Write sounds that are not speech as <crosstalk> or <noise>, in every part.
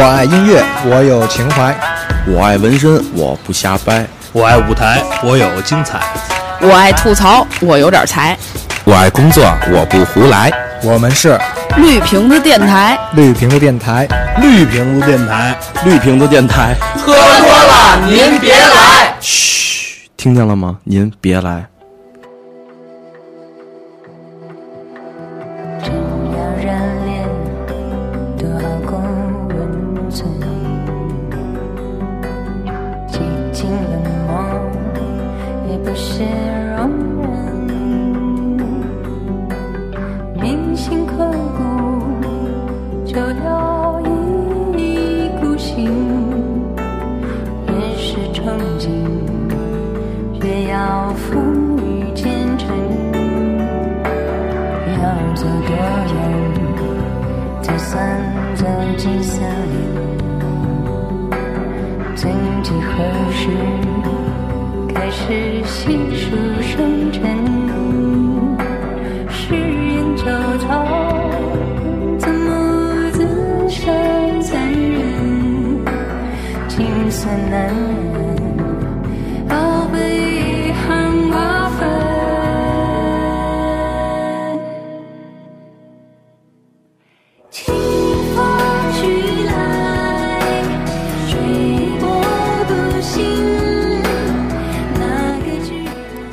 我爱音乐，我有情怀；我爱纹身，我不瞎掰；我爱舞台，我有精彩；我爱吐槽，我有点才；我爱工作，我不胡来。我们是绿瓶子电台，绿瓶子电台，绿瓶子电台，绿瓶子电台。喝多了您别来！嘘，听见了吗？您别来。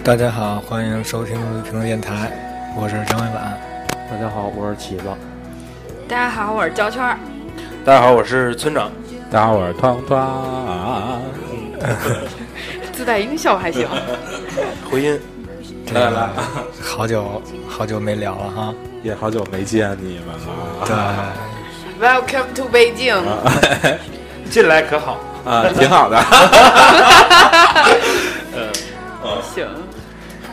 大家好，欢迎收听评论电台，我是张伟婉。大家好，我是起子。大家好，我是焦圈。大家好，我是村长。大家好，我是汤汤。自带音效还行。回音。来来，好久好久没聊了哈，也好久没见你们了。对，Welcome to 北京。<laughs> 进来可好？啊，<laughs> 挺好的。<laughs>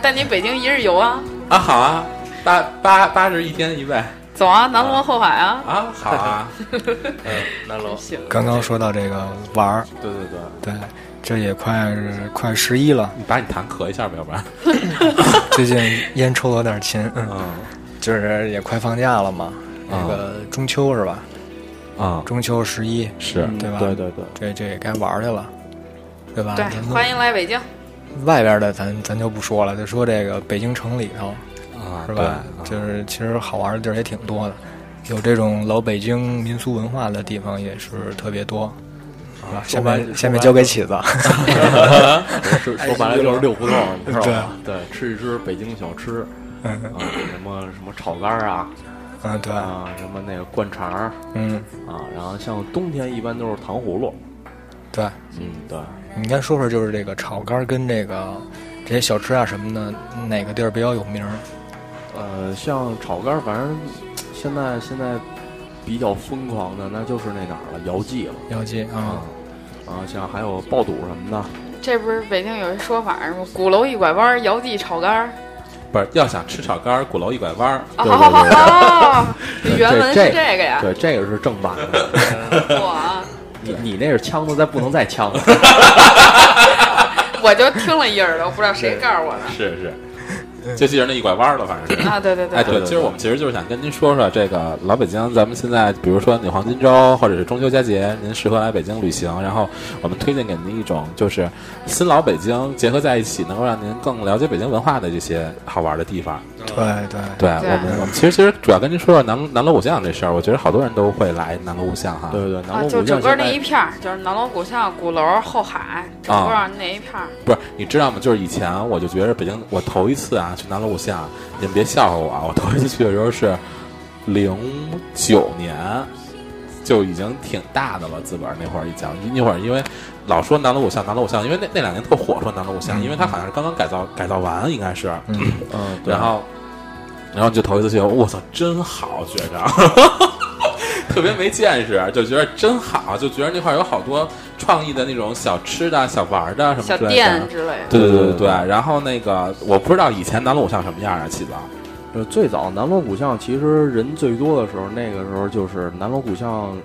带你北京一日游啊！啊，好啊，八八八十一天一位，走啊，南锣后海啊！啊，好啊，<laughs> 嗯，南锣。行。刚刚说到这个玩儿，对对对对，这也快快十一了，你把你痰咳一下吧，要不然。<laughs> 最近烟抽的有点勤，嗯，就是也快放假了嘛，那个中秋是吧？啊，中秋十一是对吧？对对对，这这也该玩去了，对吧？对，欢迎来北京。外边的咱咱就不说了，就说这个北京城里头啊，是吧？就是其实好玩的地儿也挺多的，有这种老北京民俗文化的地方也是特别多，是吧？下面下面交给起子。说 <laughs> 说白了就是六胡同，是吧？对，吃一吃北京小吃，嗯啊，什么什么炒肝啊，嗯对啊，什么那个灌肠嗯啊，然后像冬天一般都是糖葫芦，对，嗯对。你该说说，就是这个炒肝跟这个这些小吃啊什么的，哪个地儿比较有名？呃，像炒肝，反正现在现在比较疯狂的，那就是那哪儿了，姚记了。姚记啊，啊，像还有爆肚什么的。这不是北京有一说法什么？鼓楼一拐弯，姚记炒肝。不是，要想吃炒肝，鼓楼一拐弯。对对对，<laughs> 原文是这个呀。对，这个是正版的。哇。你你那是呛的，再不能再呛了。<laughs> 我就听了一耳朵，不知道谁告诉我的。是是。就记着那一拐弯了，反正是啊，对对对，哎对，其实我们其实就是想跟您说说这个老北京，咱们现在比如说你黄金周或者是中秋佳节，您适合来北京旅行，然后我们推荐给您一种就是新老北京结合在一起，能够让您更了解北京文化的这些好玩的地方。对对对，我们我们其实其实主要跟您说说南南锣鼓巷这事儿，我觉得好多人都会来南锣鼓巷哈。对对对，南锣鼓巷就整个那一片儿，就是南锣鼓巷、鼓楼、后海，整个那一片儿。不是，你知道吗？就是以前我就觉得北京，我头一次啊去南锣鼓巷。你们别笑话我啊！我头一次去的时候是零九年，就已经挺大的了。自个儿那会儿一讲，那会儿因为老说南锣鼓巷，南锣鼓巷，因为那那两年特火，说南锣鼓巷，因为它好像是刚刚改造改造完，应该是，嗯 <laughs> 嗯，然后然后就头一次去，我操，真好，觉着特别没见识，就觉得真好，就觉得那块有好多创意的那种小吃的小玩的什么小店之类的。对对对对对。然后那个我不知道以前南锣鼓巷什么样啊，起子。呃，最早南锣鼓巷其实人最多的时候，那个时候就是南锣鼓巷，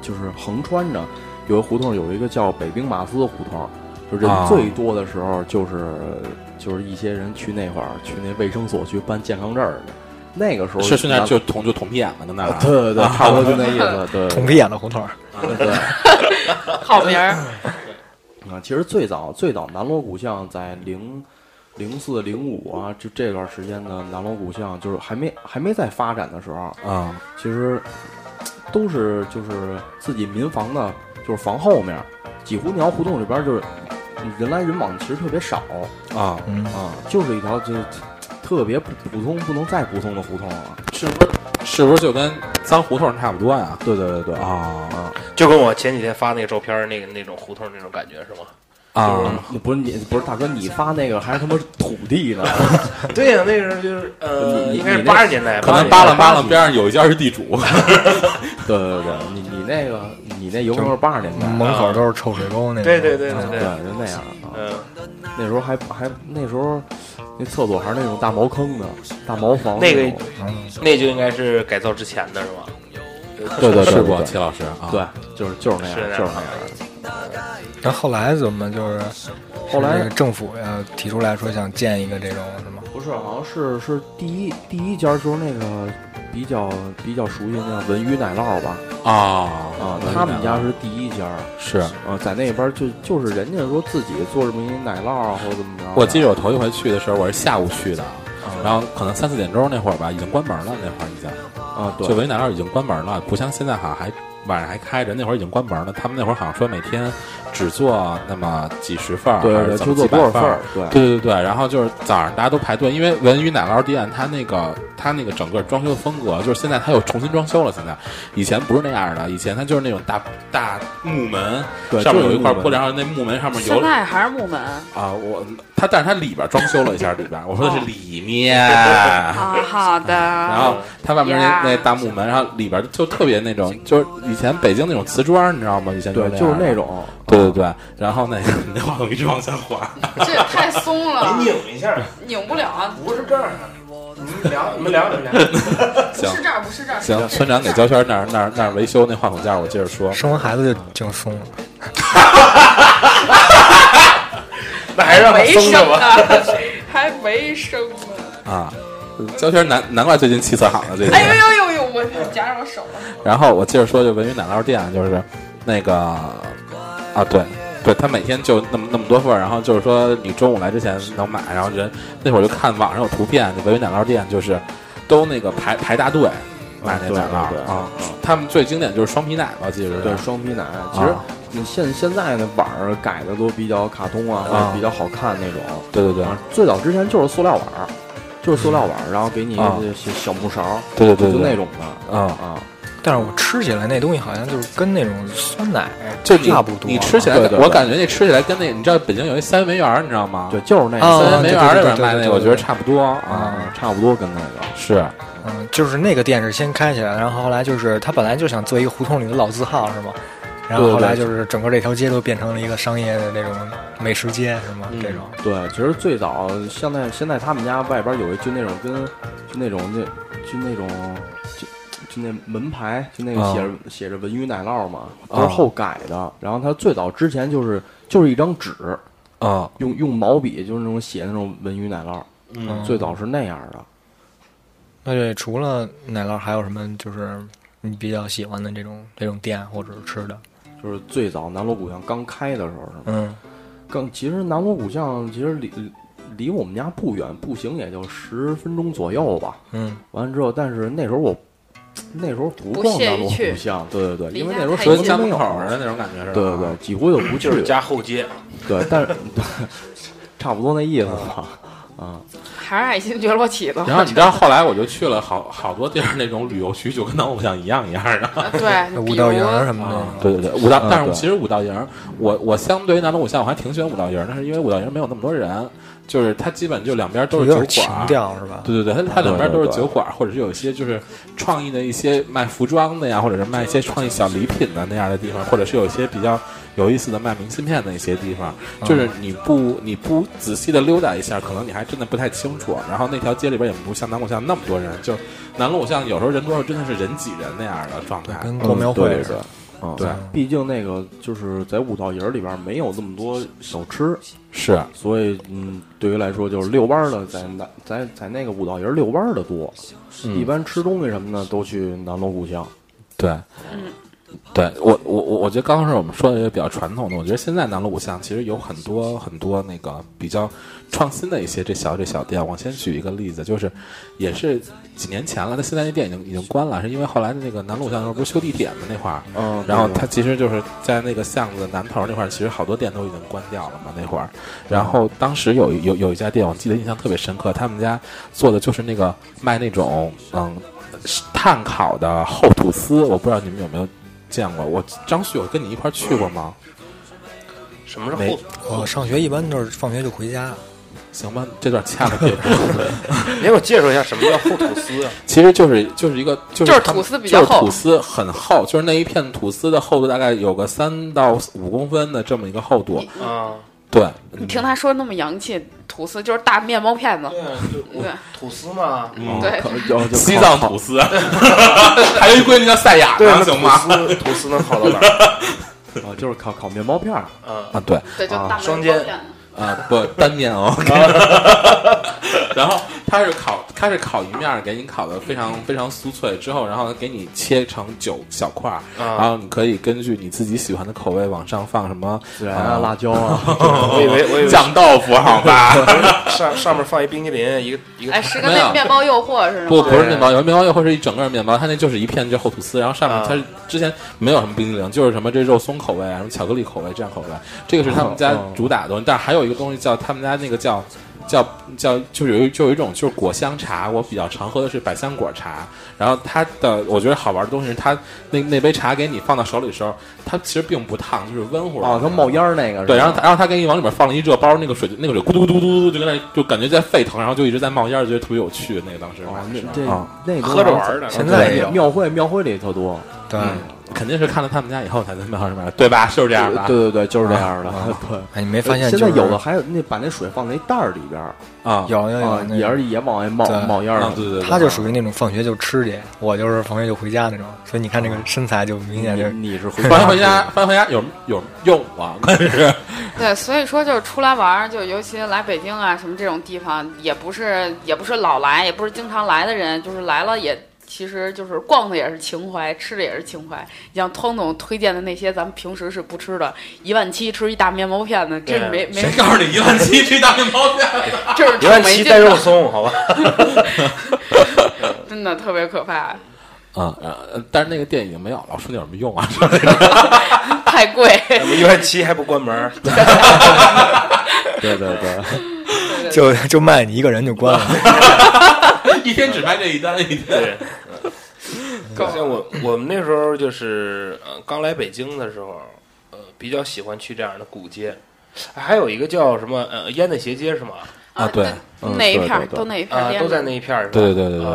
就是横穿着有个胡同，有一个叫北兵马司胡同，就人最多的时候，就是就是一些人去那块儿去那卫生所去办健康证的，那个时候是现在就捅就捅屁眼了，跟那对对 <laughs> 对，差不多就那意思，对捅屁眼的胡同儿，对对。好名儿，啊，其实最早最早南锣鼓巷在零零四零五啊，就这段时间的南锣鼓巷，就是还没还没在发展的时候，啊其实都是就是自己民房的，就是房后面，几乎那条胡同里边就是人来人往，其实特别少啊，嗯，啊，就是一条就特别普普通不能再普通的胡同了。是不是是不是就跟脏胡同差不多呀？对对对对啊就跟我前几天发那个照片那个那种胡同那种感觉是吗？啊你不是你不是大哥，你发那个还是他妈土地呢？<laughs> 对呀、那个时候就是呃，你应该是八十年代，可能80扒拉扒拉边上有一家是地主，<laughs> 对对对，你你那个你那有可能是八十年代，门口都是臭水沟那种。对对对对对，对，就那样啊。嗯，那时候还还那时候那厕所还是那种大茅坑的大茅房那个那就应该是改造之前的是吧？对对对是不？对齐老师啊，对，就是就是那样是那样就是那样那后后来怎么就是后来政府呀提出来说想建一个这种是吗？不是，好像是是第一第一家就是那个比较比较熟悉的那叫文娱奶酪吧。啊。啊，他们家是第一家，是。啊，在那边就就是人家说自己做这么一奶酪啊或者怎么着，我记得我头一回去的时候，我是下午去的，啊。然后可能三四点钟那会儿吧，已经关门了。那会儿已经，啊对。就维奶酪已经关门了，不像现在好像还晚上还开着。那会儿已经关门了，他们那会儿好像说每天只做那么几十份儿，对对对，还是就做几百份儿多少份儿，对对对对，然后就是早上大家都排队，因为文娱奶酪店它那个它那个整个装修风格，就是现在它又重新装修了。现在以前不是那样的，以前它就是那种大大木门，对，上面有一块玻璃，然后那木门上面有现在还是木门啊，我它但是它里边装修了一下里边，我说的是里面。啊，好的。然后它外面那那大木门，然后里边就特别那种，就是以前北京那种瓷砖，你知道吗？以前对，就就是那。种，对对对，然后那个你 <laughs> 那话筒一直往下滑，<laughs> 这也太松了，拧一下，拧不了啊！不是这样的。你们聊，<laughs> 你们聊，你们聊。行是这儿，不是这儿。行，村长给焦圈那儿那儿那儿维修那话筒架，我接着说。生完孩子就就松了。那还是让他没生松着吧。呢，还没生呢。啊，焦圈难难怪最近气色好了，最近。哎呦呦呦呦！我夹着我手了。然后我接着说，就文娱奶酪店，就是那个啊，对对，他每天就那么那么多份儿，然后就是说你中午来之前能买，然后人那会儿就看网上有图片，就文娱奶酪店就是都那个排排大队买那对奶酪啊，他们最经典就是双皮奶吧，记得是对双皮奶，其实啊你现现在的碗儿改的都比较卡通啊，或者比较好看那种。对对对啊，最早之前就是塑料碗儿，就是塑料碗儿，然后给你小小木勺，对对对对就那种的啊啊。但是我吃起来那东西好像就是跟那种酸奶就差不多。你吃起来我感觉那吃起来跟那，你知道北京有一三元梅园，你知道吗？对，，就是那三元梅园儿里边卖那个，我觉得差不多啊。啊，差不多跟那个。是嗯，就是那个店是先开起来，然后后来就是他本来就想做一个胡同里的老字号，是吗？然后后来就是整个这条街都变成了一个商业的那种美食街，是吗？嗯这种对，其实最早现在现在他们家外边有一就那种跟就那种那就那种就就那门牌就那个啊写着、写着文娱奶酪嘛，啊都是后改的。然后他最早之前就是就是一张纸，啊，用用毛笔就是那种写那种文娱奶酪，嗯最早是那样的。那对，除了奶酪，还有什么就是你比较喜欢的这种这种店或者是吃的？就是最早南锣鼓巷刚开的时候是吗？嗯，刚其实南锣鼓巷其实离离我们家不远，步行也就十分钟左右吧。嗯，完了之后，但是那时候我那时候不不逛南锣鼓巷，对对对，因为那时候什么家门口的那种感觉是吧？对对对，几乎就不去就是家后街，对，但是 <laughs> 差不多那意思吧。啊，还是爱新觉罗起的。然后你知道后来我就去了好好多地儿那种旅游区，就跟南锣鼓巷一样一样的。对，那 <laughs> 五道营什么的，对对对，五道，但是其实五道营，我我相对于南锣鼓巷，我还挺喜欢五道营儿，但是因为五道营没有那么多人，就是它基本就两边都是酒馆。调是吧？对对对，它它两边都是酒馆，或者是有一些就是创意的一些卖服装的呀，或者是卖一些创意小礼品的那样的地方，或者是有一些比较有意思的卖明信片的一些地方，就是你不你不仔细的溜达一下，可能你还真的不太清楚。然后那条街里边也不像南锣鼓巷那么多人，就南锣鼓巷有时候人多时候真的是人挤人那样的状态。跟过庙会似的。嗯对。啊，对。毕竟那个就是在五道营里边没有这么多小吃，是。所以嗯，对于来说就是遛弯的在南在在那个五道营遛弯的多，嗯。一般吃东西什么的都去南锣鼓巷。对，对我我我我觉得刚刚是我们说的一个比较传统的，我觉得现在南锣鼓巷其实有很多很多那个比较创新的一些这小这小店。我先举一个例子，就是也是几年前了，它现在那店已经已经关了，是因为后来的那个南锣鼓巷不是修地铁嘛那块儿，嗯，然后对它其实就是在那个巷子南头那块儿，其实好多店都已经关掉了嘛那会儿。然后当时有有有一家店，我记得印象特别深刻，他们家做的就是那个卖那种嗯炭烤的厚吐司，我不知道你们有没有见过。我张旭，我跟你一块儿去过吗？什么是后？我上学一般都是放学就回家，行吧，这段掐了别 <laughs> 给我介绍一下什么叫厚吐司啊？<laughs> 其实就是就是一个就是就是吐司比较就是厚吐司很厚，就是那一片吐司的厚度大概有个三到五公分的这么一个厚度。啊，对，你听他说那么洋气，吐司就是大面包片子，对吐司嘛，嗯对 <laughs> 西烤烤藏吐司，<laughs> 还有一闺女叫赛亚对，行吗？吐司吐司能好到哪儿？<laughs> 啊，就是烤烤面包片儿。啊，啊，对，对，就大双煎。啊，不单面哦。<laughs> 然后它是烤，它是烤一面儿，给你烤的非常非常酥脆，之后然后给你切成九小块儿，啊然后你可以根据你自己喜欢的口味往上放什么孜然啊、辣椒啊，<laughs> 我以为我以为酱豆腐，好吧？上上面放一冰淇淋，一个一个哎，是个没有面包诱惑是吗？不，不是面包，有面包诱惑是一整个面包，它那就是一片这厚吐司，然后上面啊它之前没有什么冰淇淋，就是什么这肉松口味啊，什么巧克力口味这样口味，这个是他们家哦主打的东西。但还有一个东西叫他们家那个叫叫叫，就有一就有一种就是果香茶，我比较常喝的是百香果茶。然后它的我觉得好玩的东西是它那那杯茶给你放到手里的时候，它其实并不烫，就是温乎的。啊，它冒烟儿那个。对，然后然后他给你往里面放了一热包，那个水就那个水咕嘟咕嘟咕嘟就跟那就感觉在沸腾，然后就一直在冒烟儿，觉得特别有趣。那个当时啊，那个喝着玩的现在庙会庙会里特多。对，嗯肯定是看了他们家以后才在庙上面，对吧？就是这样的。对对对，就是这样的。对，哎，你没发现现在有的还有那把那水放那袋儿里边儿啊，有有有，也是也往外冒冒烟儿，对对对，他就属于那种放学就吃去，我就是放学就回家那种，所以你看这个身材就明显就你你是回翻回家，翻回家有有用啊，关键是对，所以说就是出来玩，就尤其来北京啊什么这种地方，也不是也不是老来，也不是经常来的人，就是来了也。其实就是逛的也是情怀，吃的也是情怀。你像汤总推荐的那些，咱们平时是不吃的，一万七吃一大面包片子，这是没没谁，告诉你一万七吃一大面包片？这 <laughs> 是一万七带肉松，好吧？<laughs> 真的特别可怕，啊呃，但是那个店已经没有了，说那有什么用啊？<laughs> 太贵。怎么一万七还不关门儿？对对对，就就卖你一个人就关了。一天只卖这一单，一天。对，像我我们那时候就是呃刚来北京的时候，呃比较喜欢去这样的古街，还有一个叫什么呃烟的斜街是吗？啊对那嗯那一片儿对对对都那一片儿啊，都在那一片儿是吧？对对对对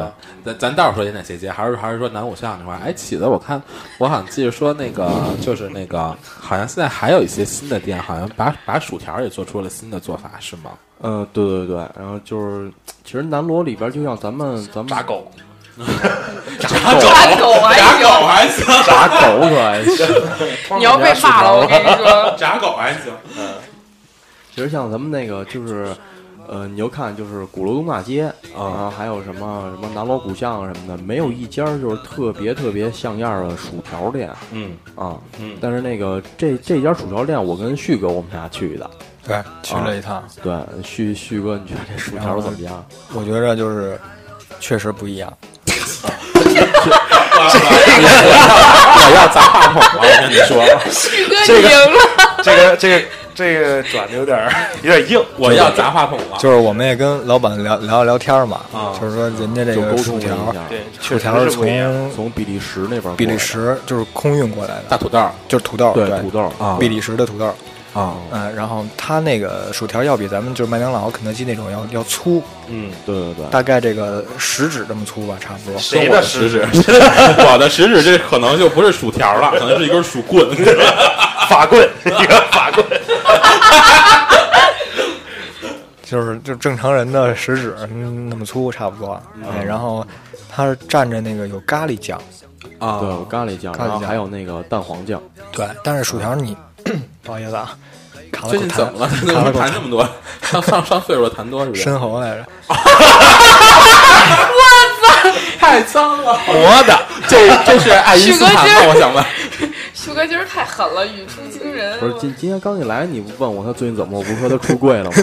咱咱待会儿说烟台斜街，还是还是说南五巷那块儿？哎，起子，我看我好像记得说那个就是那个，好像现在还有一些新的店，好像把把薯条也做出了新的做法，是吗？嗯，对对对，然后就是，其实南锣里边就像咱们咱们炸狗，<laughs> 炸炸狗还炸狗行，还行，<laughs> 炸狗可还行。<laughs> 你要被骂了，我跟你说。炸狗还行。其实像咱们那个就是，呃，你就看就是鼓楼东大街啊，还有什么什么南锣鼓巷什么的，没有一家就是特别特别像样的薯条店嗯啊。嗯，但是那个这这家薯条店，我跟旭哥我们俩去的。对，去了一趟，对，旭旭哥，你觉得这薯条怎么样？我觉着就是确实不一样。我要砸话筒了，我跟你说，这个赢了，这个这个这个转的有点儿有点硬，我要砸话筒了。就是我们也跟老板聊聊聊天嘛，啊。就是说人家这个薯条，对，薯条是。从从比利时那边比利时就是空运过来的，大土豆。儿就是土豆，对土豆。啊比利时的土豆，啊，嗯，然后它那个薯条要比咱们就是麦当劳、肯德基那种要要粗，嗯，对对对，大概这个食指这么粗吧，差不多。谁的食指？<laughs> 我的食指这可能就不是薯条了，可能是一根薯棍。法棍，一个法棍。<laughs> 就是就正常人的食指嗯那么粗，差不多。哎，然后它是蘸着那个有咖喱酱，啊，对，有咖喱酱，然后咖喱还有那个蛋黄酱。对，但是薯条你不好意思啊，卡了最口痰。近怎么了？怎 <laughs> 么卡了口痰谈那么多？上上上岁数了谈多是不是？深喉来着。太脏了，活的，这这是爱因斯坦吗？我想问。旭哥今儿太狠了，语出惊人。不是今今天刚一来，你不问我他最近怎么？我不是说他出柜了吗？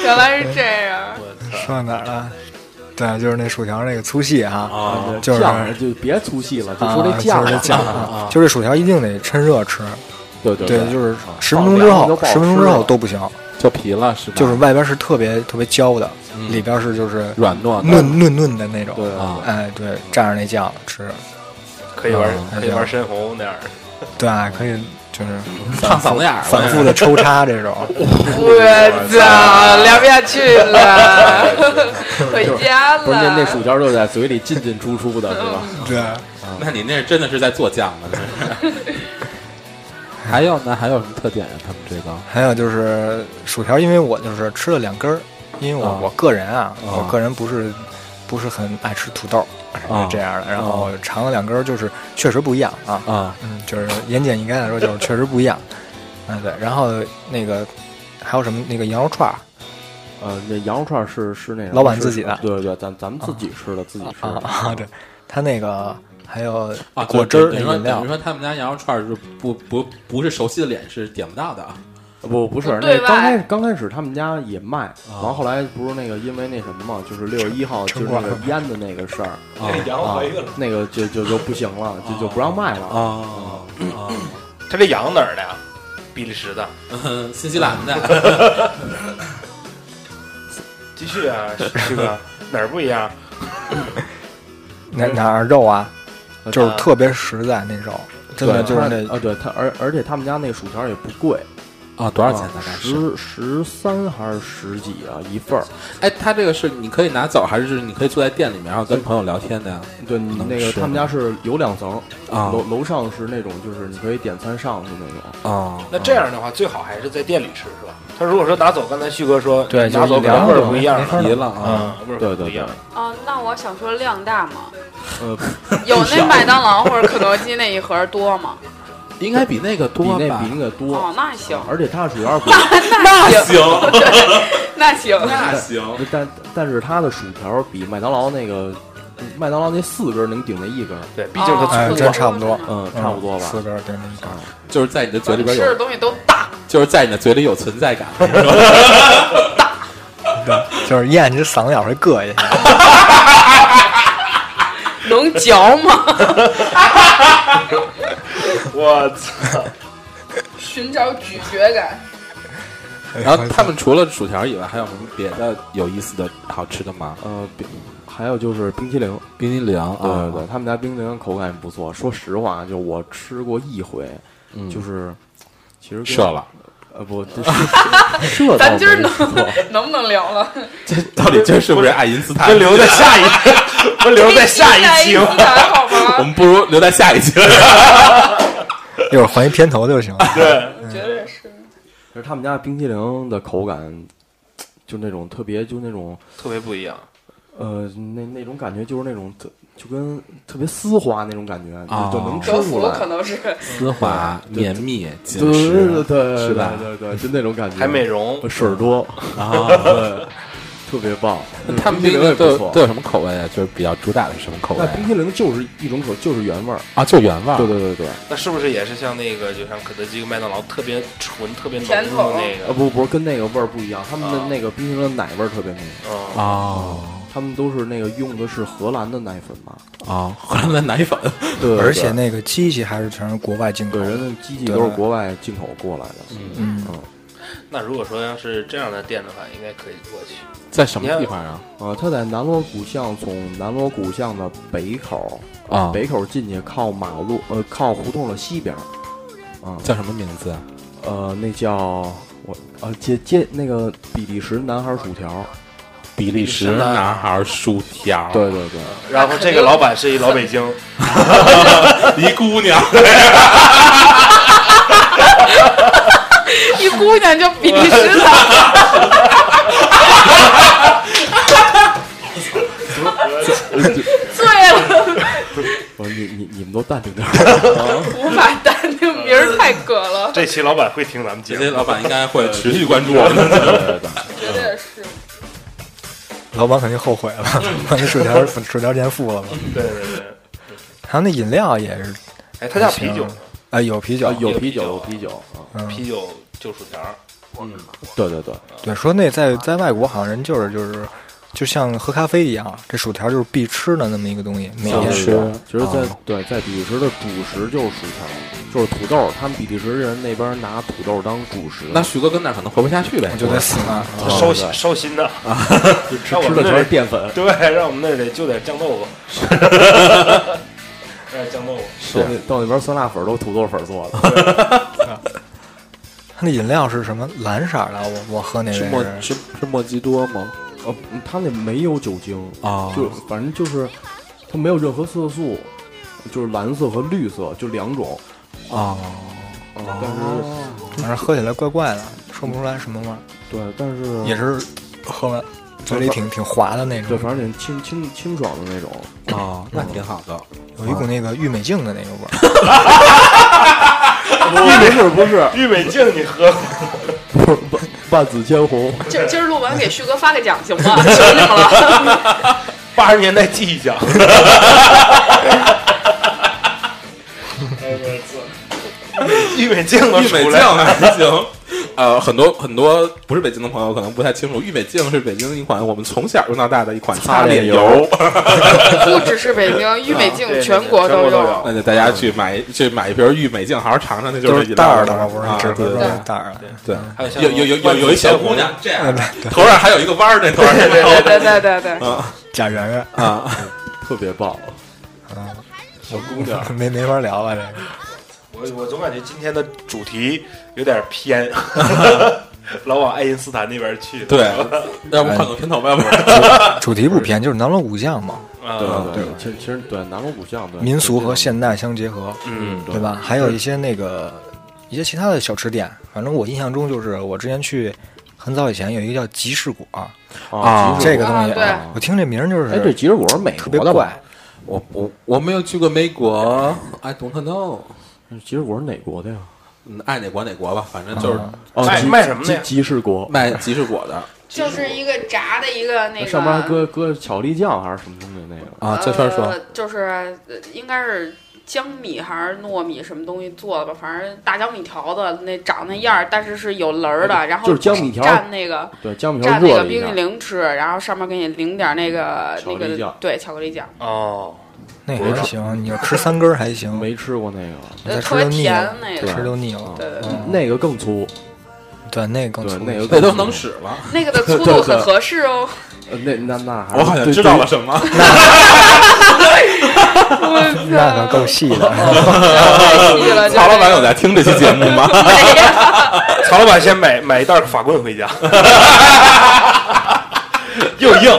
原来是这样。说到哪儿了？对，就是那薯条那个粗细哈，啊就是酱就别粗细了，就啊说这酱就是这酱啊，就这薯条一定得趁热吃，对对对，就是啊十分钟之后，十分钟之后都不行，就皮了是吧？就是外边是特别特别焦的，嗯里边是就是软糯嫩嫩嫩的那种，对啊哎，对，蘸着那酱吃，可以玩嗯可以玩深红那样的。对，可以就是烫嗓子眼儿，反复的 <laughs> 抽插这种，我操，聊不下去了，<laughs> 回家了。不是那那薯条就在嘴里进进出出的，是吧？对，那你那真的是在做酱呢，<laughs> 还有呢？还有什么特点啊？他们这个还有就是薯条，因为我就是吃了两根儿，因为我、啊我个人啊，啊我个人不是不是很爱吃土豆，啊是这样的，然后尝了两根儿，就是确实不一样啊，啊。嗯，就是言简意赅来说，就是 <laughs> 确实不一样，嗯对，然后那个还有什么那个羊肉串儿？呃，那羊肉串是是那种老板自己的。对对对，咱咱们自己吃的，自己吃的。啊啊，对，他那个还有啊！果汁儿饮料。等于，说他们家羊肉串儿是不不不是熟悉的脸是点不到的啊。不不是，那刚开始刚开始他们家也卖，啊然后后来不是那个因为那什么嘛，就是六月一号就是那个烟的那个事儿啊那个就就就不行了，就就不让卖了。啊啊！他这羊哪儿的呀？比利时的。<laughs> 嗯新西兰的 <laughs> 继续啊，旭哥，哪儿不一样？<coughs> 哪哪儿肉啊，就是呃特别实在那肉，真的就是那他啊，对他，而而且他们家那薯条也不贵，啊，多少钱大概是？十十三还是十几啊一份儿？哎，他这个是你可以拿走，还是你可以坐在店里面，然后跟朋友聊天的呀？对你那个他们家是有两层，啊楼楼上是那种就是你可以点餐上去那种。啊，那这样的话，最好还是在店里吃，是吧？他如果说拿走，刚才旭哥说对拿走可就是一量能味儿不一样皮了啊！啊，味儿对对不一样。哦，那我想说量大吗？呃，有那麦当劳或者肯德基那一盒多吗？应该比那个多吧那比？那个多，哦，那行，而且它薯条不，那行，那行，<laughs> 那行但但是它的薯条比麦当劳那个麦当劳那四根能顶那一根，对，毕竟它哎粗啊。真差不多嗯，差不多吧。四根儿对那一根。就是在你的嘴里边有，吃的东西都大，就是在你的嘴里有存在感，是吧？<laughs> 对，就是咽你这嗓子眼会硌一下。能嚼吗？<laughs> 我操！寻找咀嚼感。然后他们除了薯条以外，还有什么别的有意思的好吃的吗？呃，冰还有就是冰淇淋，冰激凌对啊，对对，他们家冰淇淋口感也不错。说实话，就我吃过一回，嗯就是其实跟射了，呃不，<laughs> 这是咱今儿能。能不能聊了？<laughs> 这到底今儿是不是爱因斯坦？<laughs> 不留在下一，不留在下一期一吗？我？们不如留在下一期。一会儿换一片头就行了。对，我觉得也是。就是他们家冰激凌的口感，就那种特别，就那种特别不一样。呃，那那种感觉就是那种特，就跟特别丝滑那种感觉，哦就就能吃出来可来。能是丝滑、绵密、紧对对实对对，是吧对对对，就那种感觉，还美容，水多，啊。对，特别棒。他们冰淇淋都不错有都。有什么口味啊？就是比较主打的是什么口味啊？那冰淇淋就是一种口，就是原味儿。啊，就原味儿。对对对对，那是不是也是像那个，就像肯德基、麦当劳特别纯、特别浓的那个？呃不不是跟那个味儿不一样，他们的啊那个冰淇淋的奶味儿特别浓，嗯，哦他们都是那个用的是荷兰的奶粉嘛。啊，荷兰的奶粉对对而且那个机器还是全是国外进口。人家机器对都是国外进口过来的。嗯嗯，那如果说要是这样的店的话，应该可以过去。在什么地方啊？呃，它在南锣鼓巷，从南锣鼓巷的北口，啊，北口进去靠马路，呃，靠胡同的西边儿。啊、叫什么名字啊？呃，那叫我呃街街那个比利时男孩薯条。比利时男孩薯条，对对对，然后这个老板是一老北京，<laughs> 一姑娘，一姑娘就比利时的，<laughs> 醉了，我说你你你们都淡定点儿。无法淡定，名儿太葛了，这期老板会听咱们节目老板应该会持续关注我们的。对对对，绝对是。老板肯定后悔了，<laughs> 把那薯条薯条钱付了吧。对对对。还有那饮料也是，哎，他家啤酒，哎，有啤酒啊，有有啤酒有啤啤酒啤酒就薯条，嗯对对对，对，说那在在外国好像人就是就是，就像喝咖啡一样，这薯条就是必吃的那么一个东西，每天吃其实在哦。对在比利时的主食就是薯条，就是土豆，他们比利时人那边拿土豆当主食，那徐哥跟那可能活不下去呗，就得死那烧对对烧心的，<laughs> 吃吃的全是淀粉。对，让我们那儿得就点酱豆腐，<laughs> 哎，酱豆腐，到那到那边酸辣粉都土豆粉做的，<laughs> 它那饮料是什么？蓝色的？我我喝那是莫个是是是莫吉多吗？呃，他那没有酒精啊就反正就是它没有任何色素，就是蓝色和绿色就两种，啊，但是反正喝起来怪怪的，说不出来什么味儿，对，但是也是喝完嘴里挺挺滑的那对，种，反正挺清清清爽的那种。啊，那挺好的。有一股那个郁美净的那个味儿。<laughs> 不是不是郁美净你喝过？不是万 <laughs> 万紫千红，今今儿录完给旭哥发个奖行吗？求你们了。八十年代记忆奖。郁美净都郁美净出来了，还行。呃，很多很多不是北京的朋友可能不太清楚，郁美净是北京一款我们从小用到大的一款擦脸油。不只是北京，<laughs> 郁美净全国都有有。那就大家去买去买一瓶郁美净，好好尝尝，那就是袋儿的嘛，不是啊，纸盒袋儿的。对还有像有有有有有一小姑娘这样，对头上还有一个弯儿，那头上对对对对对对，<laughs> 贾圆圆，啊，特别棒。小姑娘。没没法聊了这个。我我总感觉今天的主题有点偏，<laughs> 老往爱因斯坦那边去。对，<laughs> 要不换个片头吧，要不然主题不偏，就是南锣鼓巷嘛，啊，对其实其实对南锣鼓巷对。民俗和现代相结合，嗯，对吧？还有一些那个一些其他的小吃店，反正我印象中就是我之前去很早以前有一个叫集市果，啊，这个东西啊我听这名儿就是哎，这集市果是美特别怪。国的吧？，我我我没有去过美国，I don't know。集市果是哪国的呀？嗯，爱哪国哪国吧，反正就是哦，卖集卖什么的呀集集市果，卖集市果的 <laughs> 就是一个炸的一个那个上面搁搁巧克力酱还是什么东西那个？啊。这圈说呃，就是呃应该是江米还是糯米什么东西做的吧，反正大江米条子那长那样儿，但是是有棱儿的，然后就是江米条蘸那个对，江米条蘸那个冰淇淋吃，然后上面给你淋点那个那个巧克力酱对巧克力酱，哦，那个还行，你要吃三根儿还行，<laughs> 没吃过那个，你再吃就腻了，那个。吃就腻了。啊对对对，那个更粗，对，那个更粗，那个那都能使了，<laughs> 那个的粗度很合适哦。呃那那那还我好像知道了什么。<laughs> 那可够细的。太细了，曹老板有在听这期节目吗？曹老板先买买一袋法棍回家，又硬，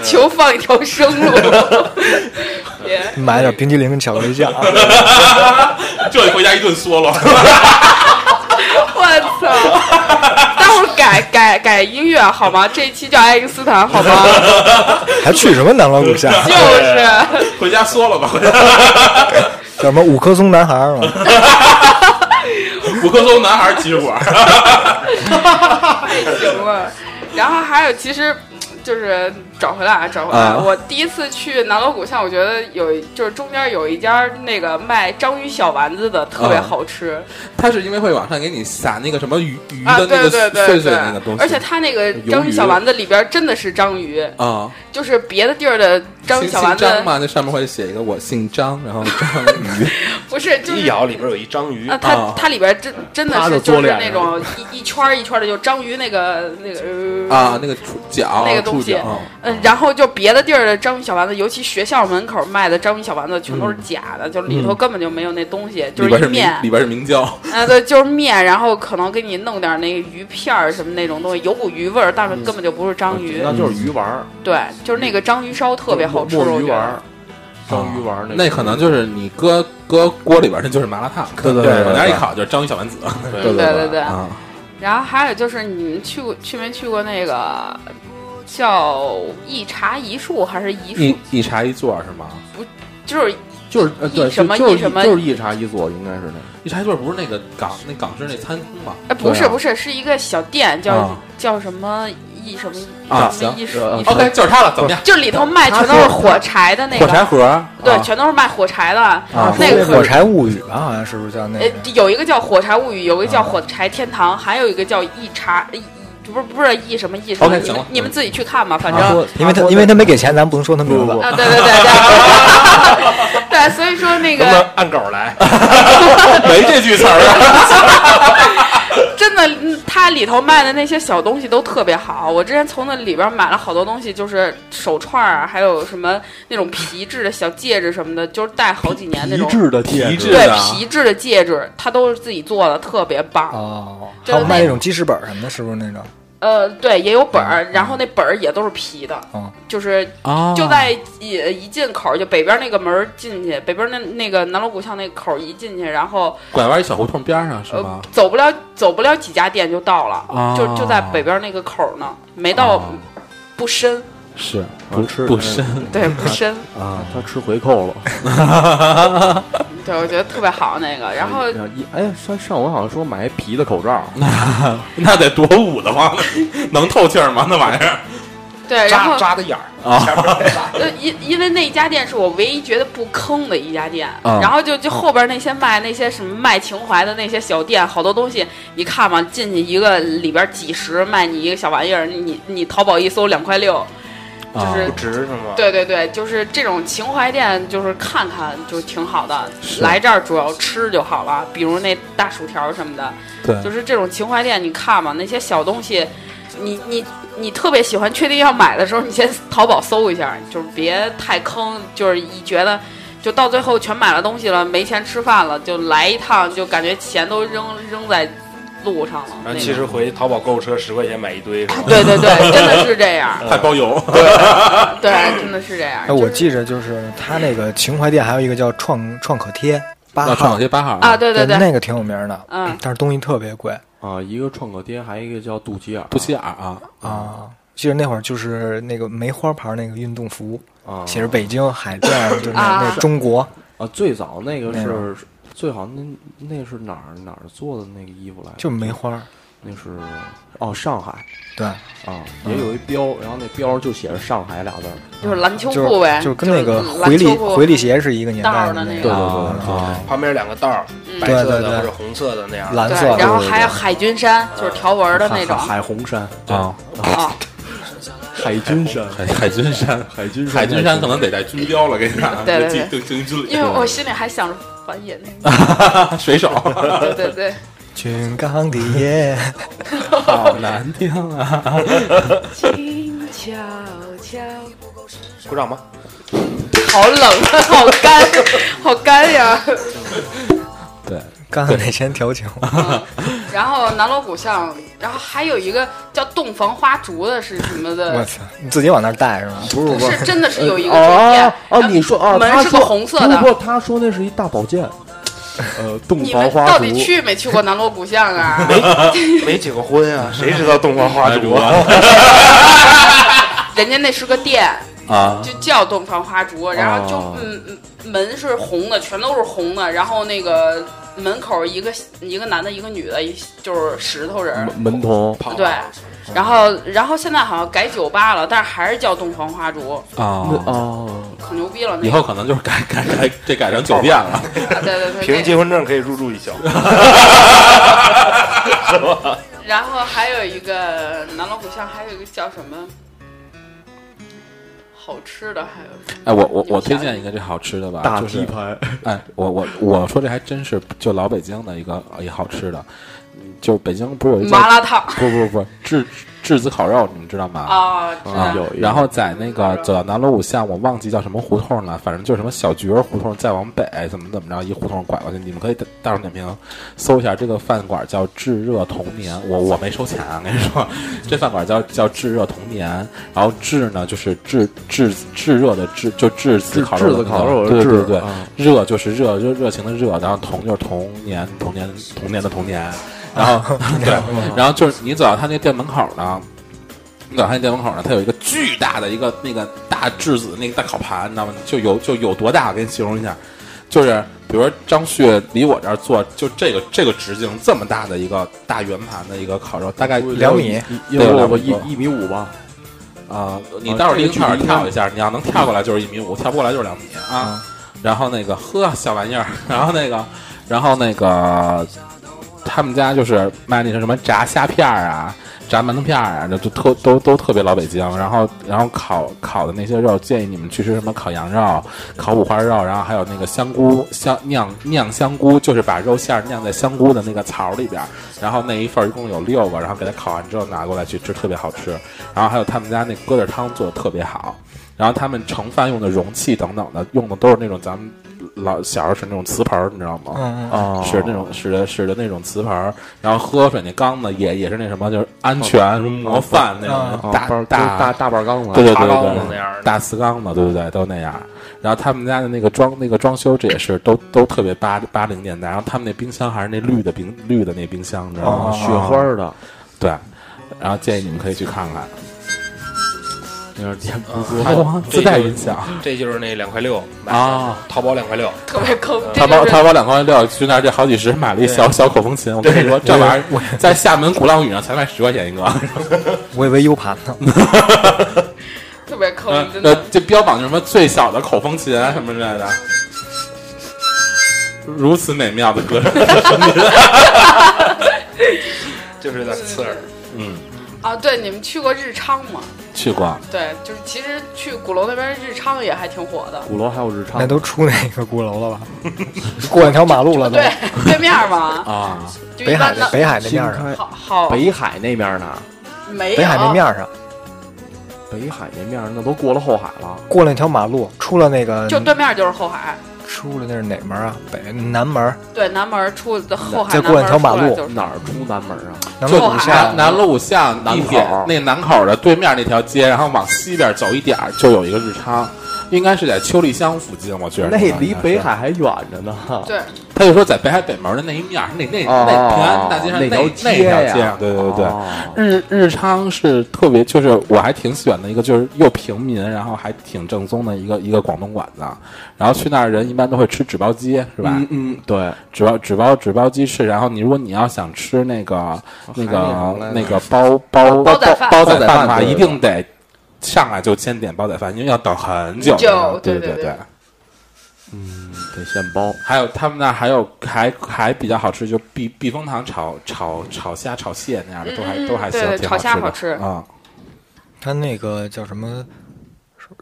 <laughs> 求放一条生路。别 <laughs> 买点冰激凌跟巧克力酱，<laughs> 这回家一顿嗦了。我操！待会儿改改改音乐好吗？这一期叫爱因斯坦好吗？还去什么南锣鼓巷？就是回家嗦了吧，回家。叫什么五棵松男孩儿嘛？五棵松男孩集市果，太行了。然后还有，其实就是找回来啊，找回来。啊。我第一次去南锣鼓巷，我觉得有就是中间有一家那个卖章鱼小丸子的，特别啊。好吃。它是因为会往上给你撒那个什么鱼鱼啊！的那个对对对碎碎对那个东西，而且它那个章鱼。小丸子里边真的是章鱼，啊，就是别的地儿的章鱼姓小丸子姓张嘛，那上面会写一个我姓张，然后章鱼 <laughs> 不是，就是一咬里边有一章鱼啊，，它啊。它里边真真的是就是那种一一圈一圈的，就章鱼那个那个呃啊，那个触角那个东西嗯，然后就别的地儿的章鱼小丸子，尤其学校门口卖的章鱼小丸子，全都是假的，就里头根本就没有那东西，就是一面，里边是明胶，啊，对，就是面，然后可能给你弄点那个鱼片儿什么那种东西，有股鱼味儿，但是根本就不是章鱼，那就是鱼丸儿，对，就是那个章鱼烧特别好吃，墨鱼丸儿。章鱼丸儿那可能就是你搁搁锅里边，那就是麻辣烫，对对对对往那儿一烤就是章鱼小丸子对 <laughs> 对对对。啊。然后还有就是你们去过去没去过那个叫一茶一树还是一一树？一茶一座是吗？不就是就是呃对，什么就是一什么就是一茶一座，应该是那个。一茶一座不是那个港那港式那餐厅吗？哎，不是啊不是，是一个小店，叫啊叫什么一什么啊什么一行呃一 OK，就是它了，怎么样？就里头卖全都是火柴的那个火柴，盒，对，啊全都是卖火柴的。啊，那个火柴物语吧，好像是不是叫那呃个？，有一个叫火柴物语，有一个叫啊火柴天堂，还有一个叫一茶一。不是不是一什么一什么 OK，你行了们你们自己去看吧，反正因为他因为他没给钱，咱不能说他名字不。啊，对对对对，<laughs> 对，所以说那个按狗来？<laughs> 没这句词儿啊。<laughs> <laughs> 真的，嗯它里头卖的那些小东西都特别好。我之前从那里边买了好多东西，就是手串儿啊，还有什么那种皮质的小戒指什么的，就是戴好几年那种。皮质的戒指，对皮质的戒指，它都是自己做的，特别棒。哦，就是那还有卖那种记事本什么的，是不是那种？呃，对，也有本儿，然后那本儿也都是皮的，嗯就是啊就在一一进口，就北边那个门儿进去，北边那那个南锣鼓巷那口儿一进去，然后拐弯一小胡同边上是呃？走不了走不了几家店就到了，啊就就在北边那个口儿呢，没到、啊不深，是不吃不深对不深，啊，他吃回扣了。<laughs> 对我觉得特别好那个，然后一哎，上上回好像说买一皮的口罩，<laughs> 那得多捂的慌，能透气儿吗？那玩意儿 <laughs> 对，然扎后扎的眼儿啊因因为那家店是我唯一觉得不坑的一家店，啊然后就就后边那些卖那些什么卖情怀的那些小店，好多东西你看嘛，进去一个里边几十卖你一个小玩意儿，你你淘宝一搜两块六，就是、不值是吗？对对对，就是这种情怀店，就是看看就挺好的。来这儿主要吃就好了，比如那大薯条什么的，对就是这种情怀店，你看嘛，那些小东西，你你你特别喜欢，确定要买的时候，你先淘宝搜一下，就是别太坑，就是一觉得。就到最后全买了东西了，没钱吃饭了，就来一趟，就感觉钱都扔扔在路上了。然后其实回淘宝购物车十块钱买一堆？对对 <laughs> 对，<laughs> 真的是这样，还包邮，<laughs> 对，真的是这样。哎，我记着就是他那个情怀店还有一个叫创创可贴八号。创可贴八号。啊，，对对对，那个挺有名的，嗯，但是东西特别贵。啊，一个创可贴，还有一个叫肚脐眼儿，肚脐眼啊，啊。记得那会儿就是那个梅花牌那个运动服，啊，写着北京海淀，就是那啊。那中国，啊，最早那个是最好那那是哪儿哪儿做的那个衣服来着？就梅花，那是哦上海。对，啊，也有一标，然后那标就写着上海俩字儿。就是篮球就是裤呗，就跟那个回力篮球裤回力鞋是一个年代儿的那那个。对对啊对啊旁边两个道儿，嗯。白色对对。对的或者红色的那样。蓝色，的，然后还有海军衫，就是条纹的那种。海海红衫，啊，啊，海军衫，海海军衫，海军海军衫可能得带军标了，给你看，对对对。就进军因为我心里还想着翻译那个，<laughs> 水手，对对对，军港的夜，<laughs> 好难听啊！静悄悄，鼓掌吗。好冷啊，好干，好干呀。对，刚才那先调情，<laughs> 然后南锣鼓巷，然后还有一个叫洞房花烛的，是什么的我的？操，你自己往那儿带是吗？不是不是是真的是有一个哦酒店哦哦，你说哦，门是个红色的不不，他说那是一大宝剑，呃，洞房花烛到底去没去过南锣鼓巷啊？没 <laughs> 结过婚啊，谁知道洞房花烛啊？<laughs> 人家那是个店，啊，就叫洞房花烛，然后就嗯门是红的，全都是红的，然后那个门口一个一个男的，一个女的，一就是石头人，门门童，对。然后，然后现在好像改酒吧了，但是还是叫洞房花烛，啊，哦，可牛逼了。那个以后可能就是改改改这改成酒店了。啊对对对，凭结婚证可以入住一宿。<laughs> 然后还有一个南锣鼓巷，还有一个叫什么好吃的，还有什么？哎，我我我推荐一个这好吃的吧，大就是鸡排，<laughs> 哎，我我我说这还真是就老北京的一个一好吃的，嗯就北京不是有一家麻辣烫不不不质质子烤肉，你们知道吗？啊，有然后在那个走到南锣鼓巷，我忘记叫什么胡同了，反正就是什么小菊儿胡同，再往北怎么怎么着，一胡同拐过去，你们可以大大众点评搜一下，这个饭馆叫炙热童年，我我没收钱啊，跟你说，<laughs> 这饭馆叫叫炙热童年，然后炙呢就是炙炙炙热的炙，就炙子烤肉的炙子烤肉对对对，热就是热热热情的热，然后童就是童年童年童年的童年，然后 <laughs> 对，然后就是你走到他那店门口呢，你走到他那店门口呢，他有一个巨大的一个那个大质子那个大烤盘，你知道吗？就有就有多大？我给你形容一下，就是比如说张旭离我这儿坐，就这个这个直径这么大的一个大圆盘的一个烤肉，大概两米，对有两一一米五吧。啊、你待会儿这个一块儿跳一下，你要能跳过来就是一米五，跳不过来就是两米啊。然后那个呵小玩意儿，然后那个，然后那个，他们家就是卖那个什么炸虾片儿啊，炸馒头片儿啊，这就特都都特别老北京。然后然后烤烤的那些肉，建议你们去吃什么烤羊肉、烤五花肉，然后还有那个香菇香酿酿香菇，就是把肉馅酿在香菇的那个槽里边儿，然后那一份一共有六个，然后给它烤完之后拿过来去吃，特别好吃。然后还有他们家那疙瘩汤做的特别好，然后他们盛饭用的容器等等的用的都是那种咱们老小时候是那种瓷盆儿，你知道吗？嗯嗯，啊，是那种使的使的那种瓷盆儿，然后喝水那缸子也也是那什么，就是安全什么模范那啊种大大大大半缸子，对对对对那样大瓷缸子，对对对，都那样。然后他们家的那个装那个装修，这也是都都特别八八零年代。然后他们那冰箱还是那绿的冰绿的那冰箱，你知道吗？哦雪花儿的，对。然后建议你们可以去看看，自带音响这就是那两块六啊。淘宝两块六，特别坑。淘宝淘宝两块六，去那儿这好几十买了一小小口风琴。我跟你说，这玩意儿在厦门鼓浪屿上才卖十块钱一个。<laughs> 我以为 U 盘呢。<laughs> 特别坑，呃，。这标榜着什么最小的口风琴啊什么之类的，如此美妙的歌声。<laughs> 就是有点刺耳。嗯，啊，对，你们去过日昌吗？去过。对，就是其实去鼓楼那边日昌也还挺火的。鼓楼还有日昌那，都出那个鼓楼了吧？<laughs> 过两条马路了都。对，对面嘛，<laughs> 啊，北海的北海那新面上，好好北海那面呢？没有北海那面上北海那面那都过了后海了。过了那条马路，出了那个就对面就是后海，出了那是哪门啊？北南门，对南门出的后海再过南门两条马路。出来就是。哪儿出南门啊？就南门后海南南锣鼓巷南口那南口的对面那条街，然后往西边走一点儿就有一个日昌，应该是在秋丽乡附近，我觉得那离北。海还远着呢。对，他就说在北海北门的那一面儿，那那哦那平安大街上那条那街呀条街上，对对对日日昌是特别，就是我还挺喜欢的一个，就是又平民，然后还挺正宗的一个一个广东馆子。然后去那儿人一般都会吃纸包鸡，是吧？嗯嗯，对，纸包纸包纸包鸡翅。然后你如果你要想吃那个那个那个包包煲仔饭包仔饭的话，一定得上来就先点煲仔饭，因为要等很久。久对对对对对嗯，得现煲。还有他们那儿还有还还比较好吃，就避避风塘炒炒炒虾、炒蟹那样的，都还都还行，挺好吃的虾好吃啊。他那个叫什么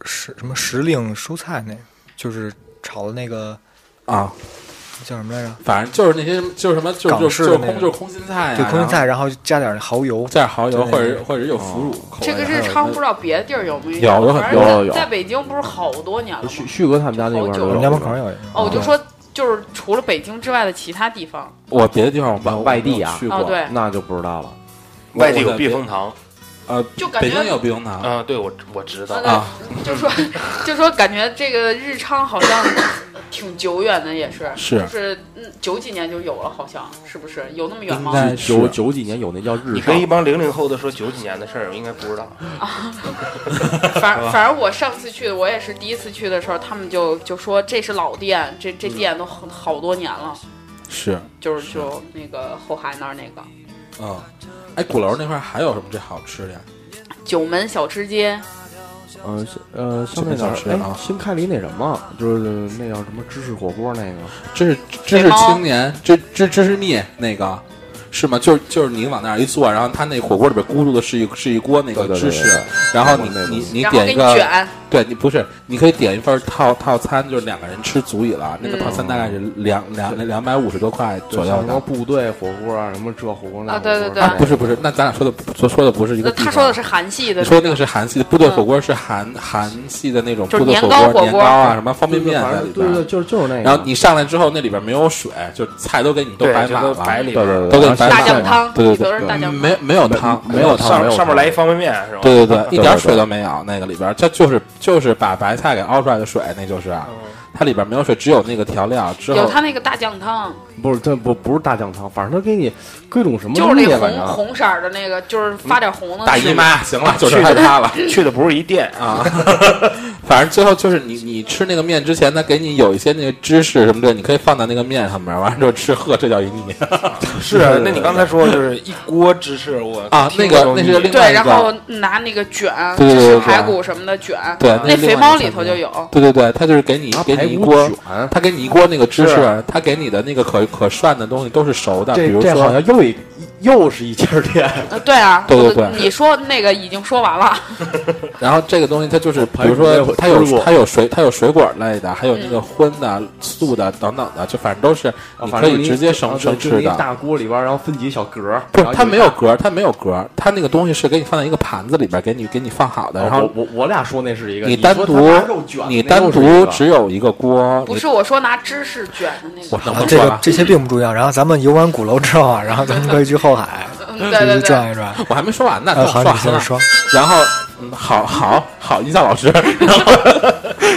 时什么时令蔬菜那个，就是炒的那个啊，叫什么来着？反正就是那些，就是什么，就港就是空就是空心菜啊，对，空心菜，然然后加点蚝油，加点蚝油，或者或者有腐乳这个日昌不知道别的地儿有没有？有有有有在北京不是好多年了吗？旭旭哥他们家那边儿家门口有。哦，我就说就是除了北京之外的其他地方，我别的地方我外外地啊去过，哦对，那就不知道了。外地有避风塘呃，就感觉北京有避风塘啊，对我我知道。就说 <laughs> 就说感觉这个日昌好像挺久远的，也是是。就是嗯九几年就有了，好像是不是？有那么远吗？应该九九几年有那叫日昌你跟一帮零零后的说九几年的事儿，我应该不知道。啊反正反正我上次去，我也是第一次去的时候，他们就就说这是老店，这这店都很好多年了，是，就是。就那个后海那儿那个嗯，哎，鼓楼那块儿还有什么这好吃的呀？九门小吃街，嗯，呃，像那小吃啊，新开了一那什么，就是那叫什么芝士火锅那个，这是这是青年这这这是蜜那个是吗？就是就是你往那儿一坐，然后他那火锅里边咕嘟的是一是一锅那个对对对芝士对对，然后你你你点一个，你，对你不是，你可以点一份套套餐，就是两个人吃足以了。那个嗯套餐大概是两两两百五十多块左右像什么。部队火锅啊，什么这火锅那火锅啊对对对啊，不是不是，那咱俩说的说说的不是一个地方。他说的是韩系的，你说那个是韩系的部队火锅，是韩韩系的那种就是部队年糕火锅年糕啊，什么方便对对面在里边反正对对，。就是就是那个。然后你上来之后，那里边没有水，就菜都给你都摆满了，对摆里边儿对对，都给大酱汤，对对对里头是大酱。没没有汤，没有汤，没有上上面来一方便面是吧？对对对，一点水都没有，那个里边它就是就是把白菜给熬出来的水，那就是啊它里边没有水，只有那个调料。之有它那个大酱汤，不是，它不不是大酱汤，反正它给你各种什么就是那个反正红红色的那个，就是发点红的。大姨妈，行了，就是害怕了去的不是一店，啊。<laughs> 反正最后就是你你吃那个面之前，他给你有一些那个芝士什么的，你可以放在那个面上面，完了之后吃，呵，这叫一腻 <laughs> 是啊。那你刚才说就是一锅芝士，我啊。那个那是另外对，然后，拿那个卷，排骨什么的卷。对，那肥猫里头就有。对对对，他就是给你给你一锅，卷，他给你一锅那个芝士，他给你的那个可可涮的东西都是熟的，比如说这好说像又一又是一家店，<laughs> 呃，对啊，对对对你说那个已经说完了。<laughs> 然后这个东西它就是，比如说它有它有水它有水果类的，还有那个荤的、素的等等的，就反正都是你可以直接生生吃的。大锅里边，然后分几个小格，不是，它没有格，它没有格，它那个东西是给你放在一个盘子里边，给你给你放好的。然后哦我我我俩说那是一个，你单独你单独只有一个锅，不是我说拿芝士卷的那个。我？这个这些并不重要。然后咱们游完鼓楼之后啊，然后咱们 <laughs> 可以去后后海。对对去对，转一转。我还没说完呢，呃，好。你接着说。然后，嗯，好好好，音效老师，<laughs> 然后，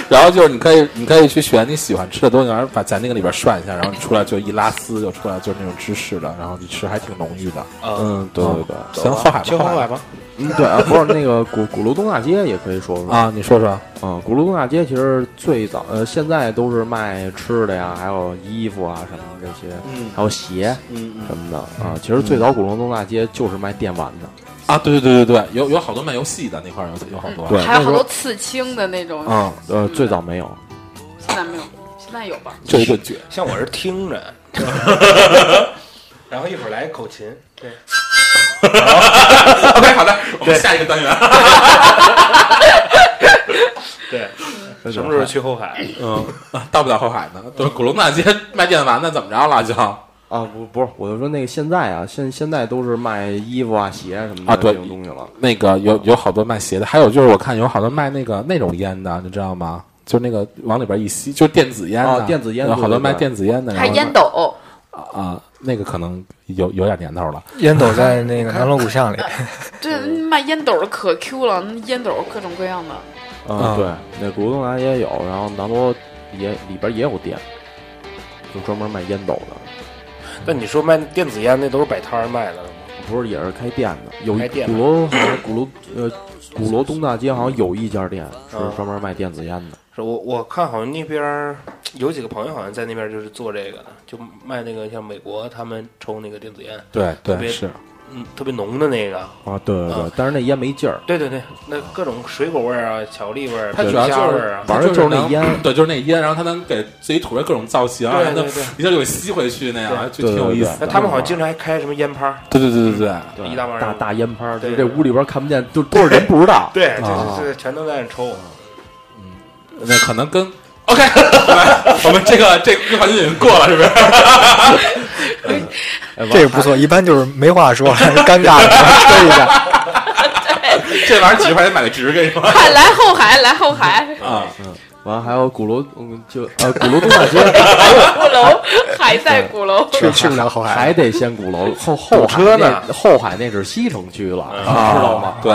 然后就是你可以，你可以去选你喜欢吃的东西，然后把在那个里边涮一下，然后你出来就一拉丝就出来，就是那种芝士的，然后你吃还挺浓郁的。嗯，对对对，行，后海吧，后海去后海吧。嗯对啊，<laughs> 不是那个鼓鼓楼东大街也可以说说啊，你说说，嗯，鼓楼东大街其实最早呃，现在都是卖吃的呀，还有衣服啊什么的这些，嗯还有鞋嗯什么的啊。其实最早鼓楼东大街就是卖电玩的，啊，对对对对对，有有好多卖游戏的那块儿有有好多，还有好多刺青的那种，嗯，呃，最早没有，现在没有，现在有吧？就一个绝，<laughs> 像我是听着，<laughs> 然后一会儿来口琴，对，OK，好的，我们下一个单元，<laughs> 对，什么时候去后海？嗯，到不了后海呢，都是鼓楼大街卖电玩的，怎么着了就？啊，不不是，我就说那个现在啊，现现在都是卖衣服啊、鞋什么的啊对这种东西了。那个有有好多卖鞋的，还有就是我看有好多卖那个那种烟的，你知道吗？就是那个往里边一吸，就是电子烟的哦电子烟有好多卖电子烟的，还烟斗，啊，那个可能有有点年头了。烟斗在那个南锣鼓巷里，<laughs> 对，卖烟斗的可 Q 了，那烟斗各种各样的。啊嗯，对，那鼓楼东南也有，然后南锣也里边也有店，就专门卖烟斗的，那你说卖电子烟那都是摆摊儿卖的了吗？不是也是开店的。有一开店鼓楼好像鼓楼呃鼓楼东大街好像有一家店是嗯专门卖电子烟的。是我我看好像那边儿有几个朋友好像在那边就是做这个的，就卖那个像美国他们抽那个电子烟，对特别对是，嗯，特别浓的那个。啊，对对对啊，但是那烟没劲儿。对对对，那各种水果味儿啊，巧克力味儿，它主要就是虾味儿啊。反正就是那烟对，就是那烟，然后它能给自己涂上各种造型，对然后对对一下就给吸回去那样，就挺有意思他们好像经常还开什么烟趴，对对对对对，对一大帮人大大烟趴，就对这屋里边看不见，就多少人不知道。对，啊这这全都在那抽。那可能跟 OK，<laughs> 我们这个这个环节已经过了，是不是？哎 <laughs> 这个不错。一般就是没话说了，尴尬的吹一下。<laughs> 这玩意儿几十块钱买个值，跟你说快来后海，来后海，啊。嗯完了还有鼓楼，嗯，就呃鼓楼东大街，鼓楼还在鼓楼。去去不了后海，还得先鼓楼，后后海车呢那后海那是西城区了，嗯知道吗？对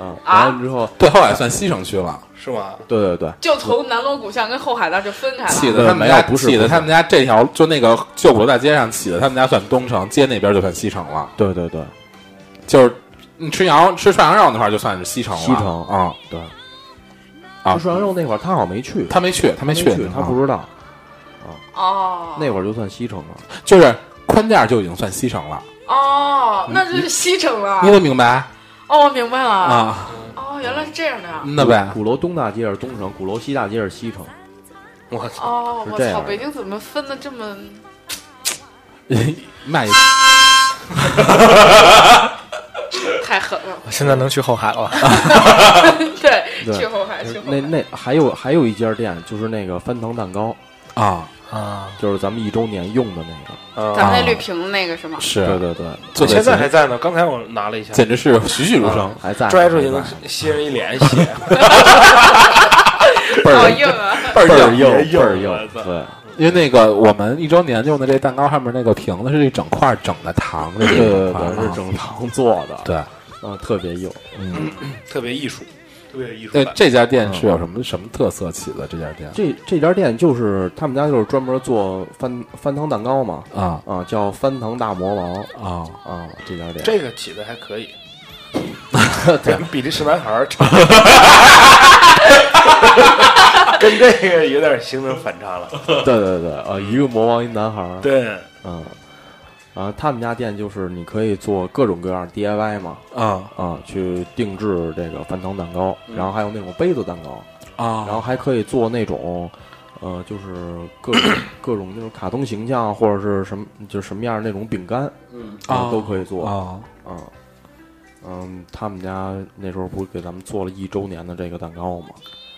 嗯，啊完了之后，对，后海算西城区了。是吗？对对对，就从南锣鼓巷跟后海那儿就分开了起。的他们家，没有不是起的他们家这条就那个旧鼓楼大街上起的，他们家算东城，街那边就算西城了。对对对，就是你吃羊吃涮羊肉那块儿就算是西城了。西城啊，对。啊吃涮羊肉那会儿他好像没去，他没去，他没去，他不知道，啊哦，那会儿就算西城了。就是宽店就已经算西城了，哦，那就是西城了你。得明白哦，我明白了。啊？哦，原来是这样的呀。那呗，鼓楼东大街是东城，鼓楼西大街是西城。我操！哦，我操，北京怎么分的这么？<laughs> 卖 <laughs> 太狠了。我现在能去后海了。<laughs> 对，对去后海，去后那海。那还有还有一家店，就是那个翻腾蛋糕，啊，啊，就是咱们一周年用的那个。咱们那绿屏那个是吗？是。对对对，就现在还在呢，刚才我拿了一下，简直是栩栩如生。还在拽出去能吸人一脸血。<laughs> 倍儿硬。啊！倍倍儿硬倍儿硬。对，因为那个我们一周年用的这蛋糕上面那个瓶子是一整块整的糖，这对对对，是整糖做的，对，嗯，特别硬。嗯，<clears throat> 特别艺术，特别有艺术对感。这家店是有什么什么特色起的？这家店？这这家店就是他们家就是专门做翻翻糖蛋糕嘛，啊。啊，叫翻糖大魔王啊，啊，这家店。这个起的还可以，<laughs> 跟比利时男孩儿差，<laughs> 跟这个有点形成反差了。对对对，啊，一个魔王一男孩儿，对，嗯，啊，他们家店就是你可以做各种各样 DIY 嘛，啊。啊，去定制这个翻糖蛋糕，然后还有那种杯子蛋糕，啊，然后还可以做那种，呃，就是各种 <coughs> 各种那种卡通形象或者是什么，就是什么样的那种饼干，嗯。啊都可以做，啊。嗯嗯，他们家那时候不是给咱们做了一周年的这个蛋糕吗？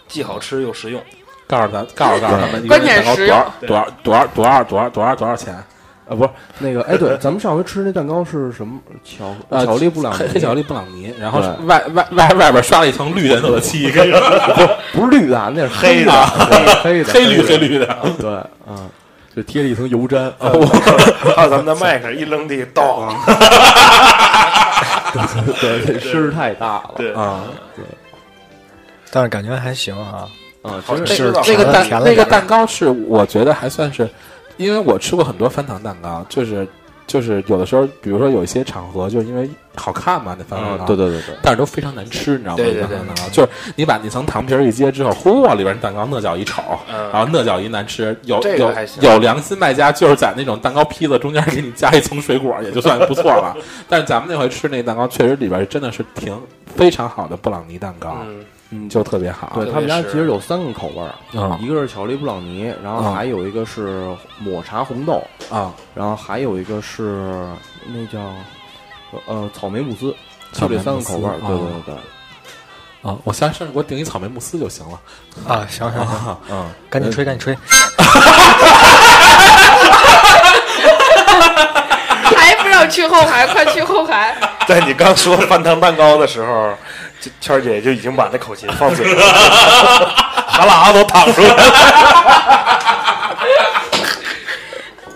既好吃又实用。告诉咱，告诉告诉他们，一个关键蛋糕实多少多少多少多少多少多少多少钱？啊，不是那个，哎，对，咱们上回吃那蛋糕是什么巧呃巧克力布朗尼黑黑巧克力布朗尼，然后对外外外外边刷了一层绿颜色的漆，<laughs> <laughs> 跟不是绿的，那是黑的的，<laughs> 黑的，黑绿黑，绿的。对，嗯，就贴了一层油毡，还有咱们的麦克一扔地，咚！对，这声儿太大了，对啊，但是感觉还行啊。嗯，好其实是那个蛋那个甜了点儿蛋糕是我觉得还算是，因为我吃过很多翻糖蛋糕，就是就是有的时候，比如说有一些场合，就是因为好看嘛，那翻糖蛋糕，嗯，对对对对，但是都非常难吃，你知道吗？对对对翻糖蛋糕就是你把那层糖皮儿一揭之后，嚯，里边蛋糕那叫一丑，嗯然后那叫一难吃。有有有良心卖家，就是在那种蛋糕坯子中间给你加一层水果，也就算不错了。<laughs> 但是咱们那回吃那蛋糕，确实里边真的是挺非常好的布朗尼蛋糕，嗯，嗯，就特别好。对他们家其实有三个口味儿，啊一个是巧克力布朗尼，然后啊还有一个是抹茶红豆，啊，然后还有一个是那叫呃呃草莓慕斯，就这三个口味儿，对啊对对对，啊，我下次给我订一草莓慕斯就行了。啊，行行行，嗯，赶紧吹，赶紧吹。还不让去后海，快去后海！<laughs> 在你刚说翻糖蛋糕的时候，就圈儿姐就已经把那口琴放嘴上了，<laughs> 哈喇子都淌出来了。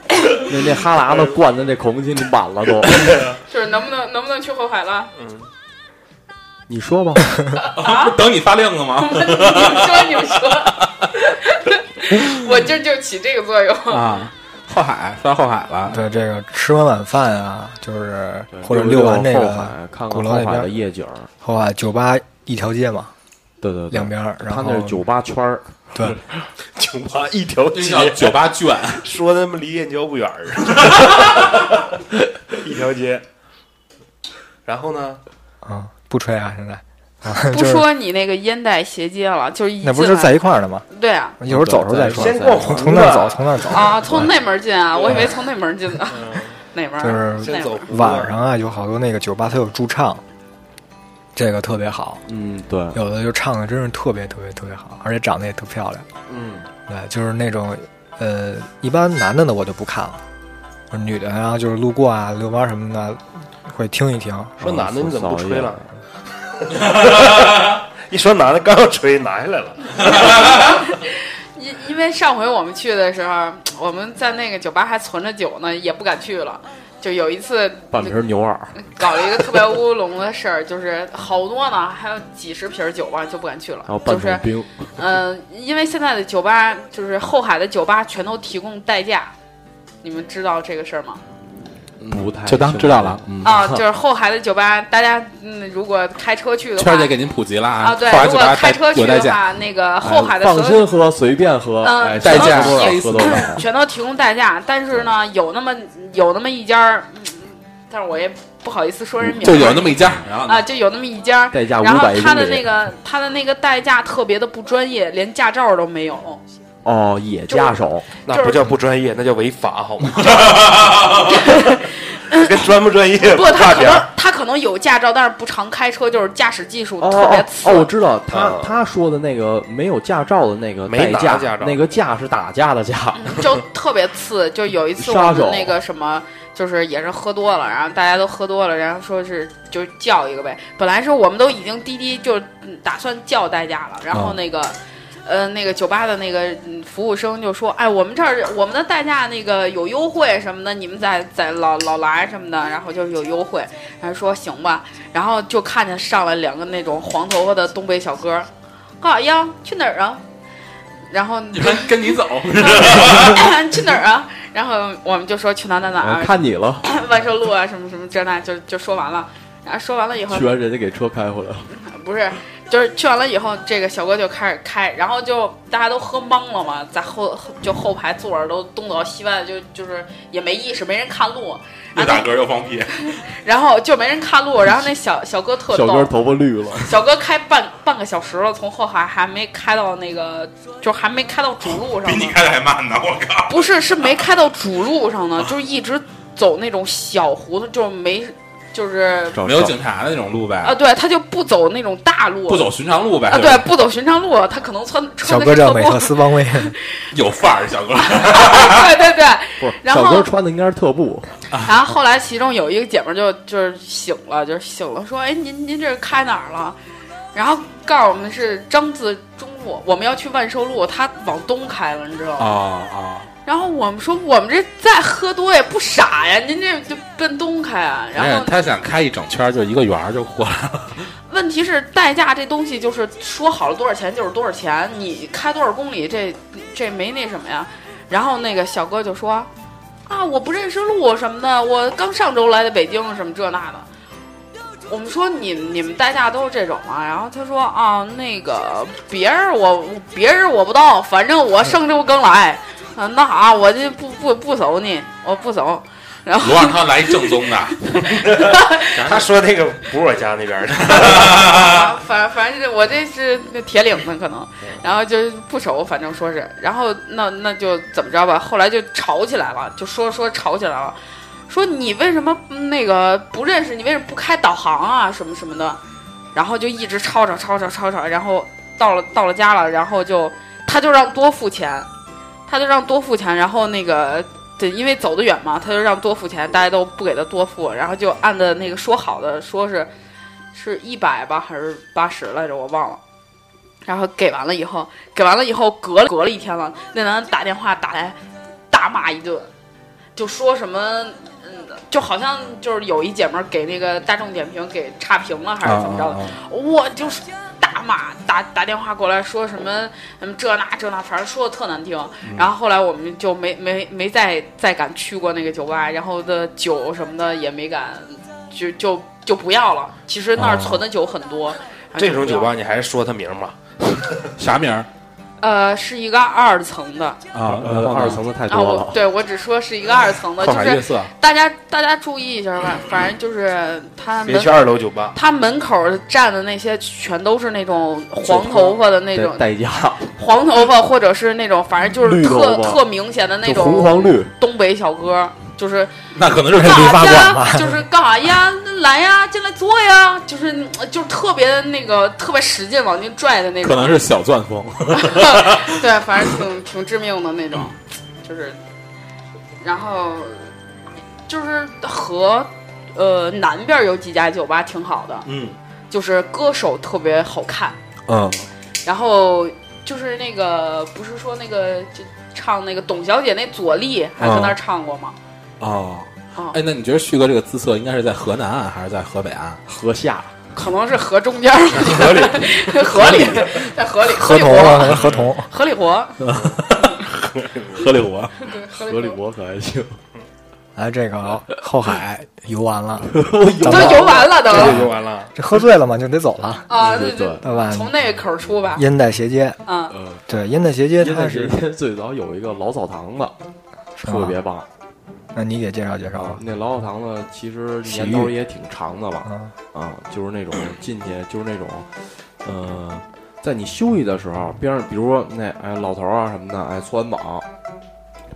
<laughs> 那那哈喇子灌的那口风琴里满了都，<laughs> 就是能不能能不能去后海了？你说吧，等你发令了吗？你们说，你们说，我这就起这个作用。啊，后海算后海了，对这个吃完晚饭啊，就是或者遛完这个看看鼓楼那后海的边，夜景，后海酒吧一条街嘛，对对对，两边儿，然后他那是酒吧圈儿，对，<laughs> 酒吧一条街，酒吧圈。<laughs> 说他妈离燕郊不远儿，<laughs> 一条街。然后呢？啊，不吹啊，现在。啊，不 <laughs> 就是说你那个烟袋斜街了，就是一那不是在一块儿的吗？对啊一会儿走的时候再说，先逛从从那儿走，从那儿走。啊，从那门进啊，我以为从那门进呢，<laughs> 哪门？就是晚上啊，有好多那个酒吧，它有驻唱，这个特别好。嗯，对，有的就唱的真是特别特别特别好，而且长得也特漂亮。嗯，对，就是那种，呃，一般男的呢我就不看了，女的然后就是路过啊、遛弯什么的，会听一听。说男的你怎么不吹了？嗯 <laughs> 一说男的刚要吹，拿下来了。<laughs> 因因为上回我们去的时候，我们在那个酒吧还存着酒呢，也不敢去了。就有一次半瓶牛二，搞了一个特别乌龙的事儿，就是好多呢，还有几十瓶酒吧就不敢去了还有。半就是桶冰，嗯、因为现在的酒吧就是后海的酒吧全都提供代驾，你们知道这个事儿吗？不太就当知道了嗯啊，就是后海的酒吧，大家嗯，如果开车去的话圈姐给您普及了啊，对，如果后来酒吧开车去的话，那个后海的放心喝，随便喝，嗯哎，代驾想喝多少喝多少。<laughs> 全都提供代驾，但是呢，有那么有那么一家儿，嗯但是我也不好意思说人名，就有那么一家，然后啊，就有那么一家，代驾然后他的那个他的那个代驾特别的不专业，连驾照都没有。哦，也驾手，那不叫不专业，那叫违法，好吗？<laughs> 跟专不专业不，他可能。他可能有驾照，但是不常开车，就是驾驶技术哦特别次。哦，我知道他嗯他说的那个没有驾照的那个没驾，照那个驾是打架的架，就特别次。就有一次我们那个什么，就是也是喝多了，然后大家都喝多了，然后说是就叫一个呗。本来是我们都已经滴滴就嗯打算叫代驾了，然后嗯那个。呃，那个酒吧的那个嗯服务生就说：“哎，我们这儿我们的代驾那个有优惠什么的，你们在在老老来什么的，然后就是有优惠。”然后说行吧，然后就看见上来两个那种黄头发的东北小哥，干啥呀？去哪儿啊？然后你们跟你走，<laughs> 去哪儿啊？然后我们就说去哪儿哪儿哪看你了，<laughs> 万寿路啊，什么什么这那，就就说完了。然后说完了以后去，完人家给车开回来了。不是，就是去完了以后，这个小哥就开始开，然后就大家都喝懵了嘛，在后后就后排坐着都东倒西歪的，就就是也没意识，没人看路，又打嗝又放屁，<laughs> 然后就没人看路，然后那小小哥特逗，小哥头发绿了，小哥开半半个小时了，从后海还没开到那个，就还没开到主路上呢。比你开的还慢呢！我靠，不是，是没开到主路上呢，就是一直走那种小胡同，就是没，就是没有警察的那种路呗，啊，对，他就不走那种大路，不走寻常路呗。啊，对，不走寻常路，他可能穿小穿的哥叫美特是特步，斯邦威，有范儿，小哥。<laughs> 对对对。不是然后小哥穿的应该是特步，然后后来其中有一个姐们儿就就是醒了，就是醒了，说：“哎，您您这是开哪儿了？”然后告诉我们是张自忠路，我们要去万寿路，他往东开了，你知道吗？啊啊！然后我们说我们这再喝多也不傻呀，您这就奔东开啊。然后他想开一整圈儿，就一个圆儿就过来了。<laughs> 问题是代驾这东西就是说好了多少钱就是多少钱，你开多少公里这这没那什么呀。然后那个小哥就说：“啊，我不认识路什么的，我刚上周来的北京，什么这那的。”我们说你你们代驾都是这种吗？然后他说啊，那个别人我别人我不知道，反正我上周刚来，啊，那啥我就不不不熟你，我不熟。然后我让他来正宗的，<laughs> 他说那个不是我家那边的，<laughs> 啊，反反正是我这是那铁岭的可能，然后就不熟，反正说是，然后那那就怎么着吧，后来就吵起来了，就说说吵起来了，说你为什么那个不认识，你为什么不开导航啊，什么什么的，然后就一直吵吵吵吵吵吵，然后到了到了家了，然后就他就让多付钱，他就让多付钱，然后那个。对，因为走得远嘛，他就让多付钱，大家都不给他多付，然后就按的那个说好的，说是是一百吧，还是八十来着，我忘了。然后给完了以后，给完了以后，隔了隔了一天了，那男的打电话打来，大骂一顿，就说什么，就好像就是有一姐们儿给那个大众点评给差评了，还是怎么着的，我就是大骂，打打电话过来说什么，嗯，这那这那，反正说的特难听。然后后来我们就没没没再再敢去过那个酒吧，然后的酒什么的也没敢，就就就不要了。其实那儿存的酒很多，这种酒吧你还是说他名吗。<laughs> 啥名儿呃是一个二层的啊呃，二层的太啊，多了。我对我只说是一个二层的，就是大家大家注意一下吧，反正就是他门别去二楼酒吧，他门口站的那些全都是那种黄头发的那种代代驾，黄头发，或者是那种反正就是特特明显的那种红黄绿，东北小哥，就是那可能是理发干啥馆吧呀？<laughs> 就是干啥呀？来呀，进来坐呀！就是就是特别那个特别使劲往进拽的那种，可能是小钻风，<laughs> <laughs> 对，反正挺挺致命的那种，<tsk> 就是，然后就是和呃南边有几家酒吧挺好的，嗯，就是歌手特别好看，嗯，然后就是那个不是说那个就唱那个董小姐那左立还在那儿唱过吗？哦，啊、哎，那你觉得旭哥这个姿色应该是在河南岸还是在河北岸？河下可能是河中间儿，河里，<laughs> 河里，<laughs> 在河里，里合同啊，活，合同。<laughs> 河里活，河里活，对，河河里活。博可还行。哎，这个后海游完了，都游完了都这就完了。这喝醉了嘛，就得走了，啊，对对对对，对吧？从那个口儿出吧，烟袋斜街，嗯，嗯，对，烟袋斜街因为它是，是最早有一个老澡堂子，特别棒。那你给介绍介绍吧。那老澡堂子其实年头也挺长的了啊，啊，就是那种进去就是那种，呃，在你休息的时候，边上比如说那哎老头啊什么的，哎搓完澡，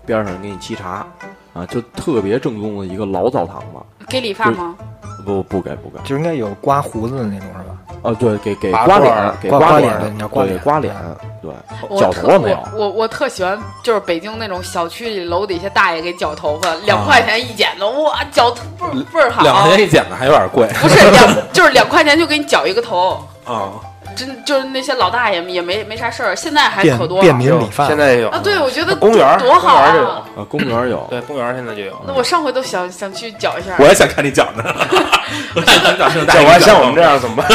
边上给你沏茶，啊，就特别正宗的一个老澡堂子。给理发吗？不不给不给，就应该有刮胡子的那种是吧？啊对，给给刮脸，给刮刮脸脸，对你要刮脸对刮脸，对，我特绞头发没有？我我我特喜欢，就是北京那种小区里楼底下大爷给绞头发，两块钱一剪的，哇，绞头倍儿倍儿好。两块钱一剪的还有点贵不是两，就是两块钱就给你绞一个头，啊。<laughs> 真就是那些老大爷也没没啥事儿，现在还可多了便民理发，现在也有啊。对，我觉得公园多好公园有啊！啊，公园有，对，公园现在就有。那我上回都想想去搅一下。<laughs> 我也想看你搅呢，<laughs> 我想看你讲这种大讲爷完像我们这样怎么办？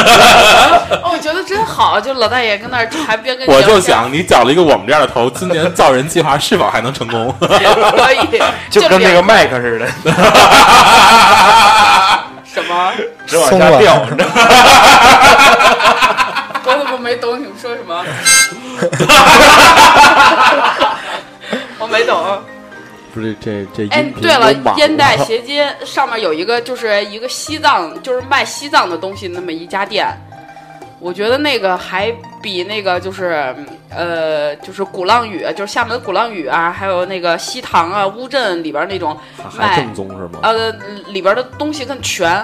哦，我觉得真好，就老大爷跟那儿还边跟我就想你搅了一个我们这样的头，今年造人计划是否还能成功？<laughs> 可以，就跟那个麦克似的，什么，直往下掉，没懂你们说什么？<laughs> 我没懂。不是这这哎对了，烟袋斜街上面有一个，就是一个西藏，就是卖西藏的东西那么一家店。我觉得那个还比那个就是呃，就是鼓浪屿，就是厦门鼓浪屿啊，还有那个西塘啊、乌镇里边那种卖还正宗是吗？呃里边的东西更全，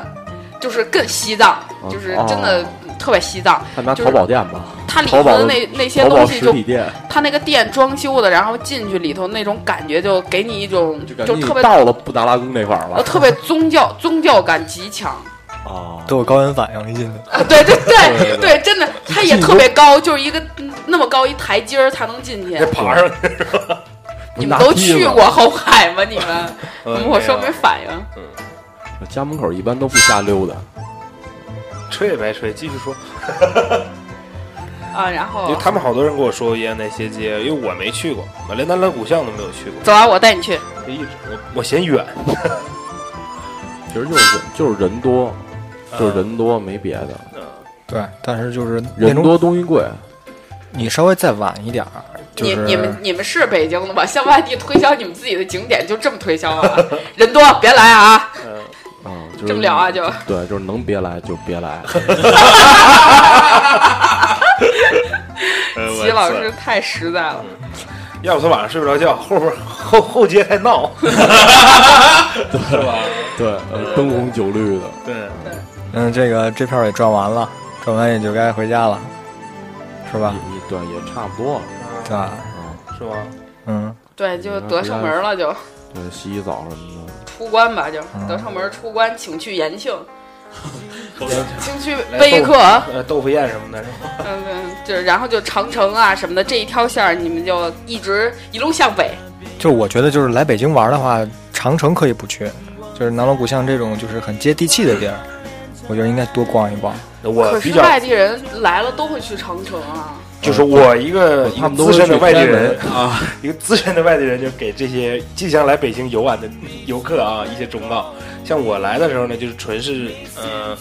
就是更西藏，就是真的特别西藏。他拿就是淘宝店吧，它里淘宝头的那那些淘宝东西就实体店，它那个店装修的，然后进去里头那种感觉，就给你一种就特别到了布达拉宫那块儿了呃特别宗教 <laughs> 宗教感极强。哦。都有高原反应一进去。<laughs> 啊，对对对对对，真的，它也特别高，就是一个嗯那么高一台阶儿才能进去。爬上去。<laughs> 你们都去过后海吗？你们？嗯怎么我说没反应？家门口一般都不瞎溜达，吹也白吹，继续说。啊，然后因为他们好多人跟我说过延安那些街，因为我没去过，我连南锣鼓巷都没有去过，走啊，我带你去。就一直我我嫌远。<laughs> 其实就是人就是人多，嗯就是人多没别的，对，但是就是那种人多东西贵。你稍微再晚一点儿，就是你你们你们是北京的吗？向外地推销你们自己的景点就这么推销啊？<laughs> 人多别来啊！嗯，啊，就是这么聊啊就对，就是能别来就别来。呃 <laughs> 齐老师，太实在了。要不他晚上睡不着觉，后边后后街太闹，<laughs> 是吧？对，呃灯红酒绿的，对，嗯，这个这票也转完了，转完也就该回家了，是吧？也也对，也差不多了。对吧？是吧？嗯，对，就得上门了，就对，洗洗澡什么的。出关吧，就嗯得上门出关，请去延庆，<laughs> 请去碑刻。呃，豆腐宴什么的，是吧？嗯，嗯，就是然后就长城啊什么的这一条线儿，你们就一直一路向北。就我觉得就是来北京玩的话，长城可以不去，就是南锣鼓巷这种就是很接地气的地儿，我觉得应该多逛一逛。我比较可是外地人来了都会去长城啊。就是我一个一个资深的外地人啊，一个资深的外地人就给这些即将来北京游玩的游客啊一些忠告。像我来的时候呢，就是纯是呃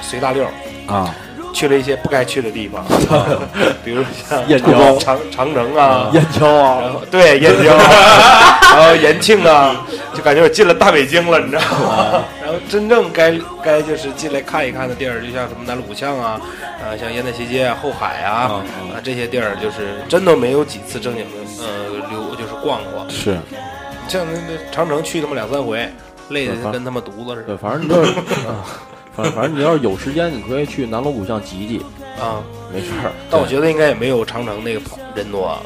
随大溜啊，去了一些不该去的地方，<laughs> 啊比如像燕郊长长长城啊，燕郊啊，然后对燕郊啊，<laughs> 然后延庆啊，就感觉我进了大北京了，你知道吗？然后真正该该就是进来看一看的地儿，就像什么南锣鼓巷啊，啊，像烟台斜街啊、后海啊，啊这些地儿，就是真的没有几次正经的呃溜，就是逛过。是像那那长城去他妈两三回，累的跟他妈犊子似对，反正你就是，啊反正反正你要是有时间，你可以去南锣鼓巷挤挤，啊。没事儿。但我觉得应该也没有长城那个跑人多啊。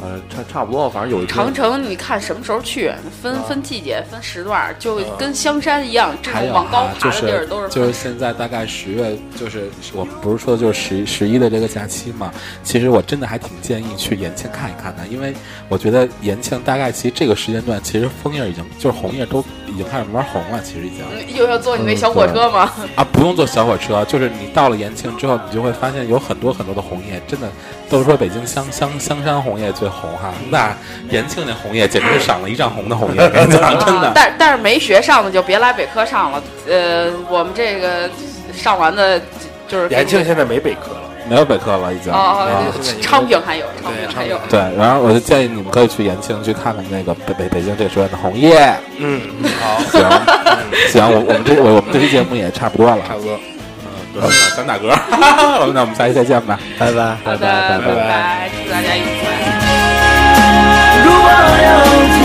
呃，差差不多，反正有长城你看什么时候去，分啊分季节、分时段，就跟香山一样，这种往高爬的地儿都是就是分现在大概十月，就是我不是说的就是十十一的这个假期嘛。其实我真的还挺建议去延庆看一看的，因为我觉得延庆大概其实这个时间段，其实枫叶已经就是红叶都已经开始慢慢红了，其实已经嗯又要坐你那小火车吗？啊不用坐小火车，就是你到了延庆之后，你就会发现有很多很多的红叶，真的都是说北京香香香山红叶最红哈，那延庆那红叶简直是赏了一丈红的红叶，<laughs> 真啊的。但但是没学上的就别来北科上了。呃，我们这个上完的，就是延庆现在没北科了，没有北科了，已经。哦昌平还有，昌平还有。对，然后我就建议你们可以去延庆去看看那个北北北京这个时段的红叶。嗯，好，行，<laughs> 行，我我们这我我们这期节目也差不多了，差不多。嗯，咱打嗝，<laughs> 那我们下期再见吧。拜拜。好的，拜拜拜拜，祝大家愉快。world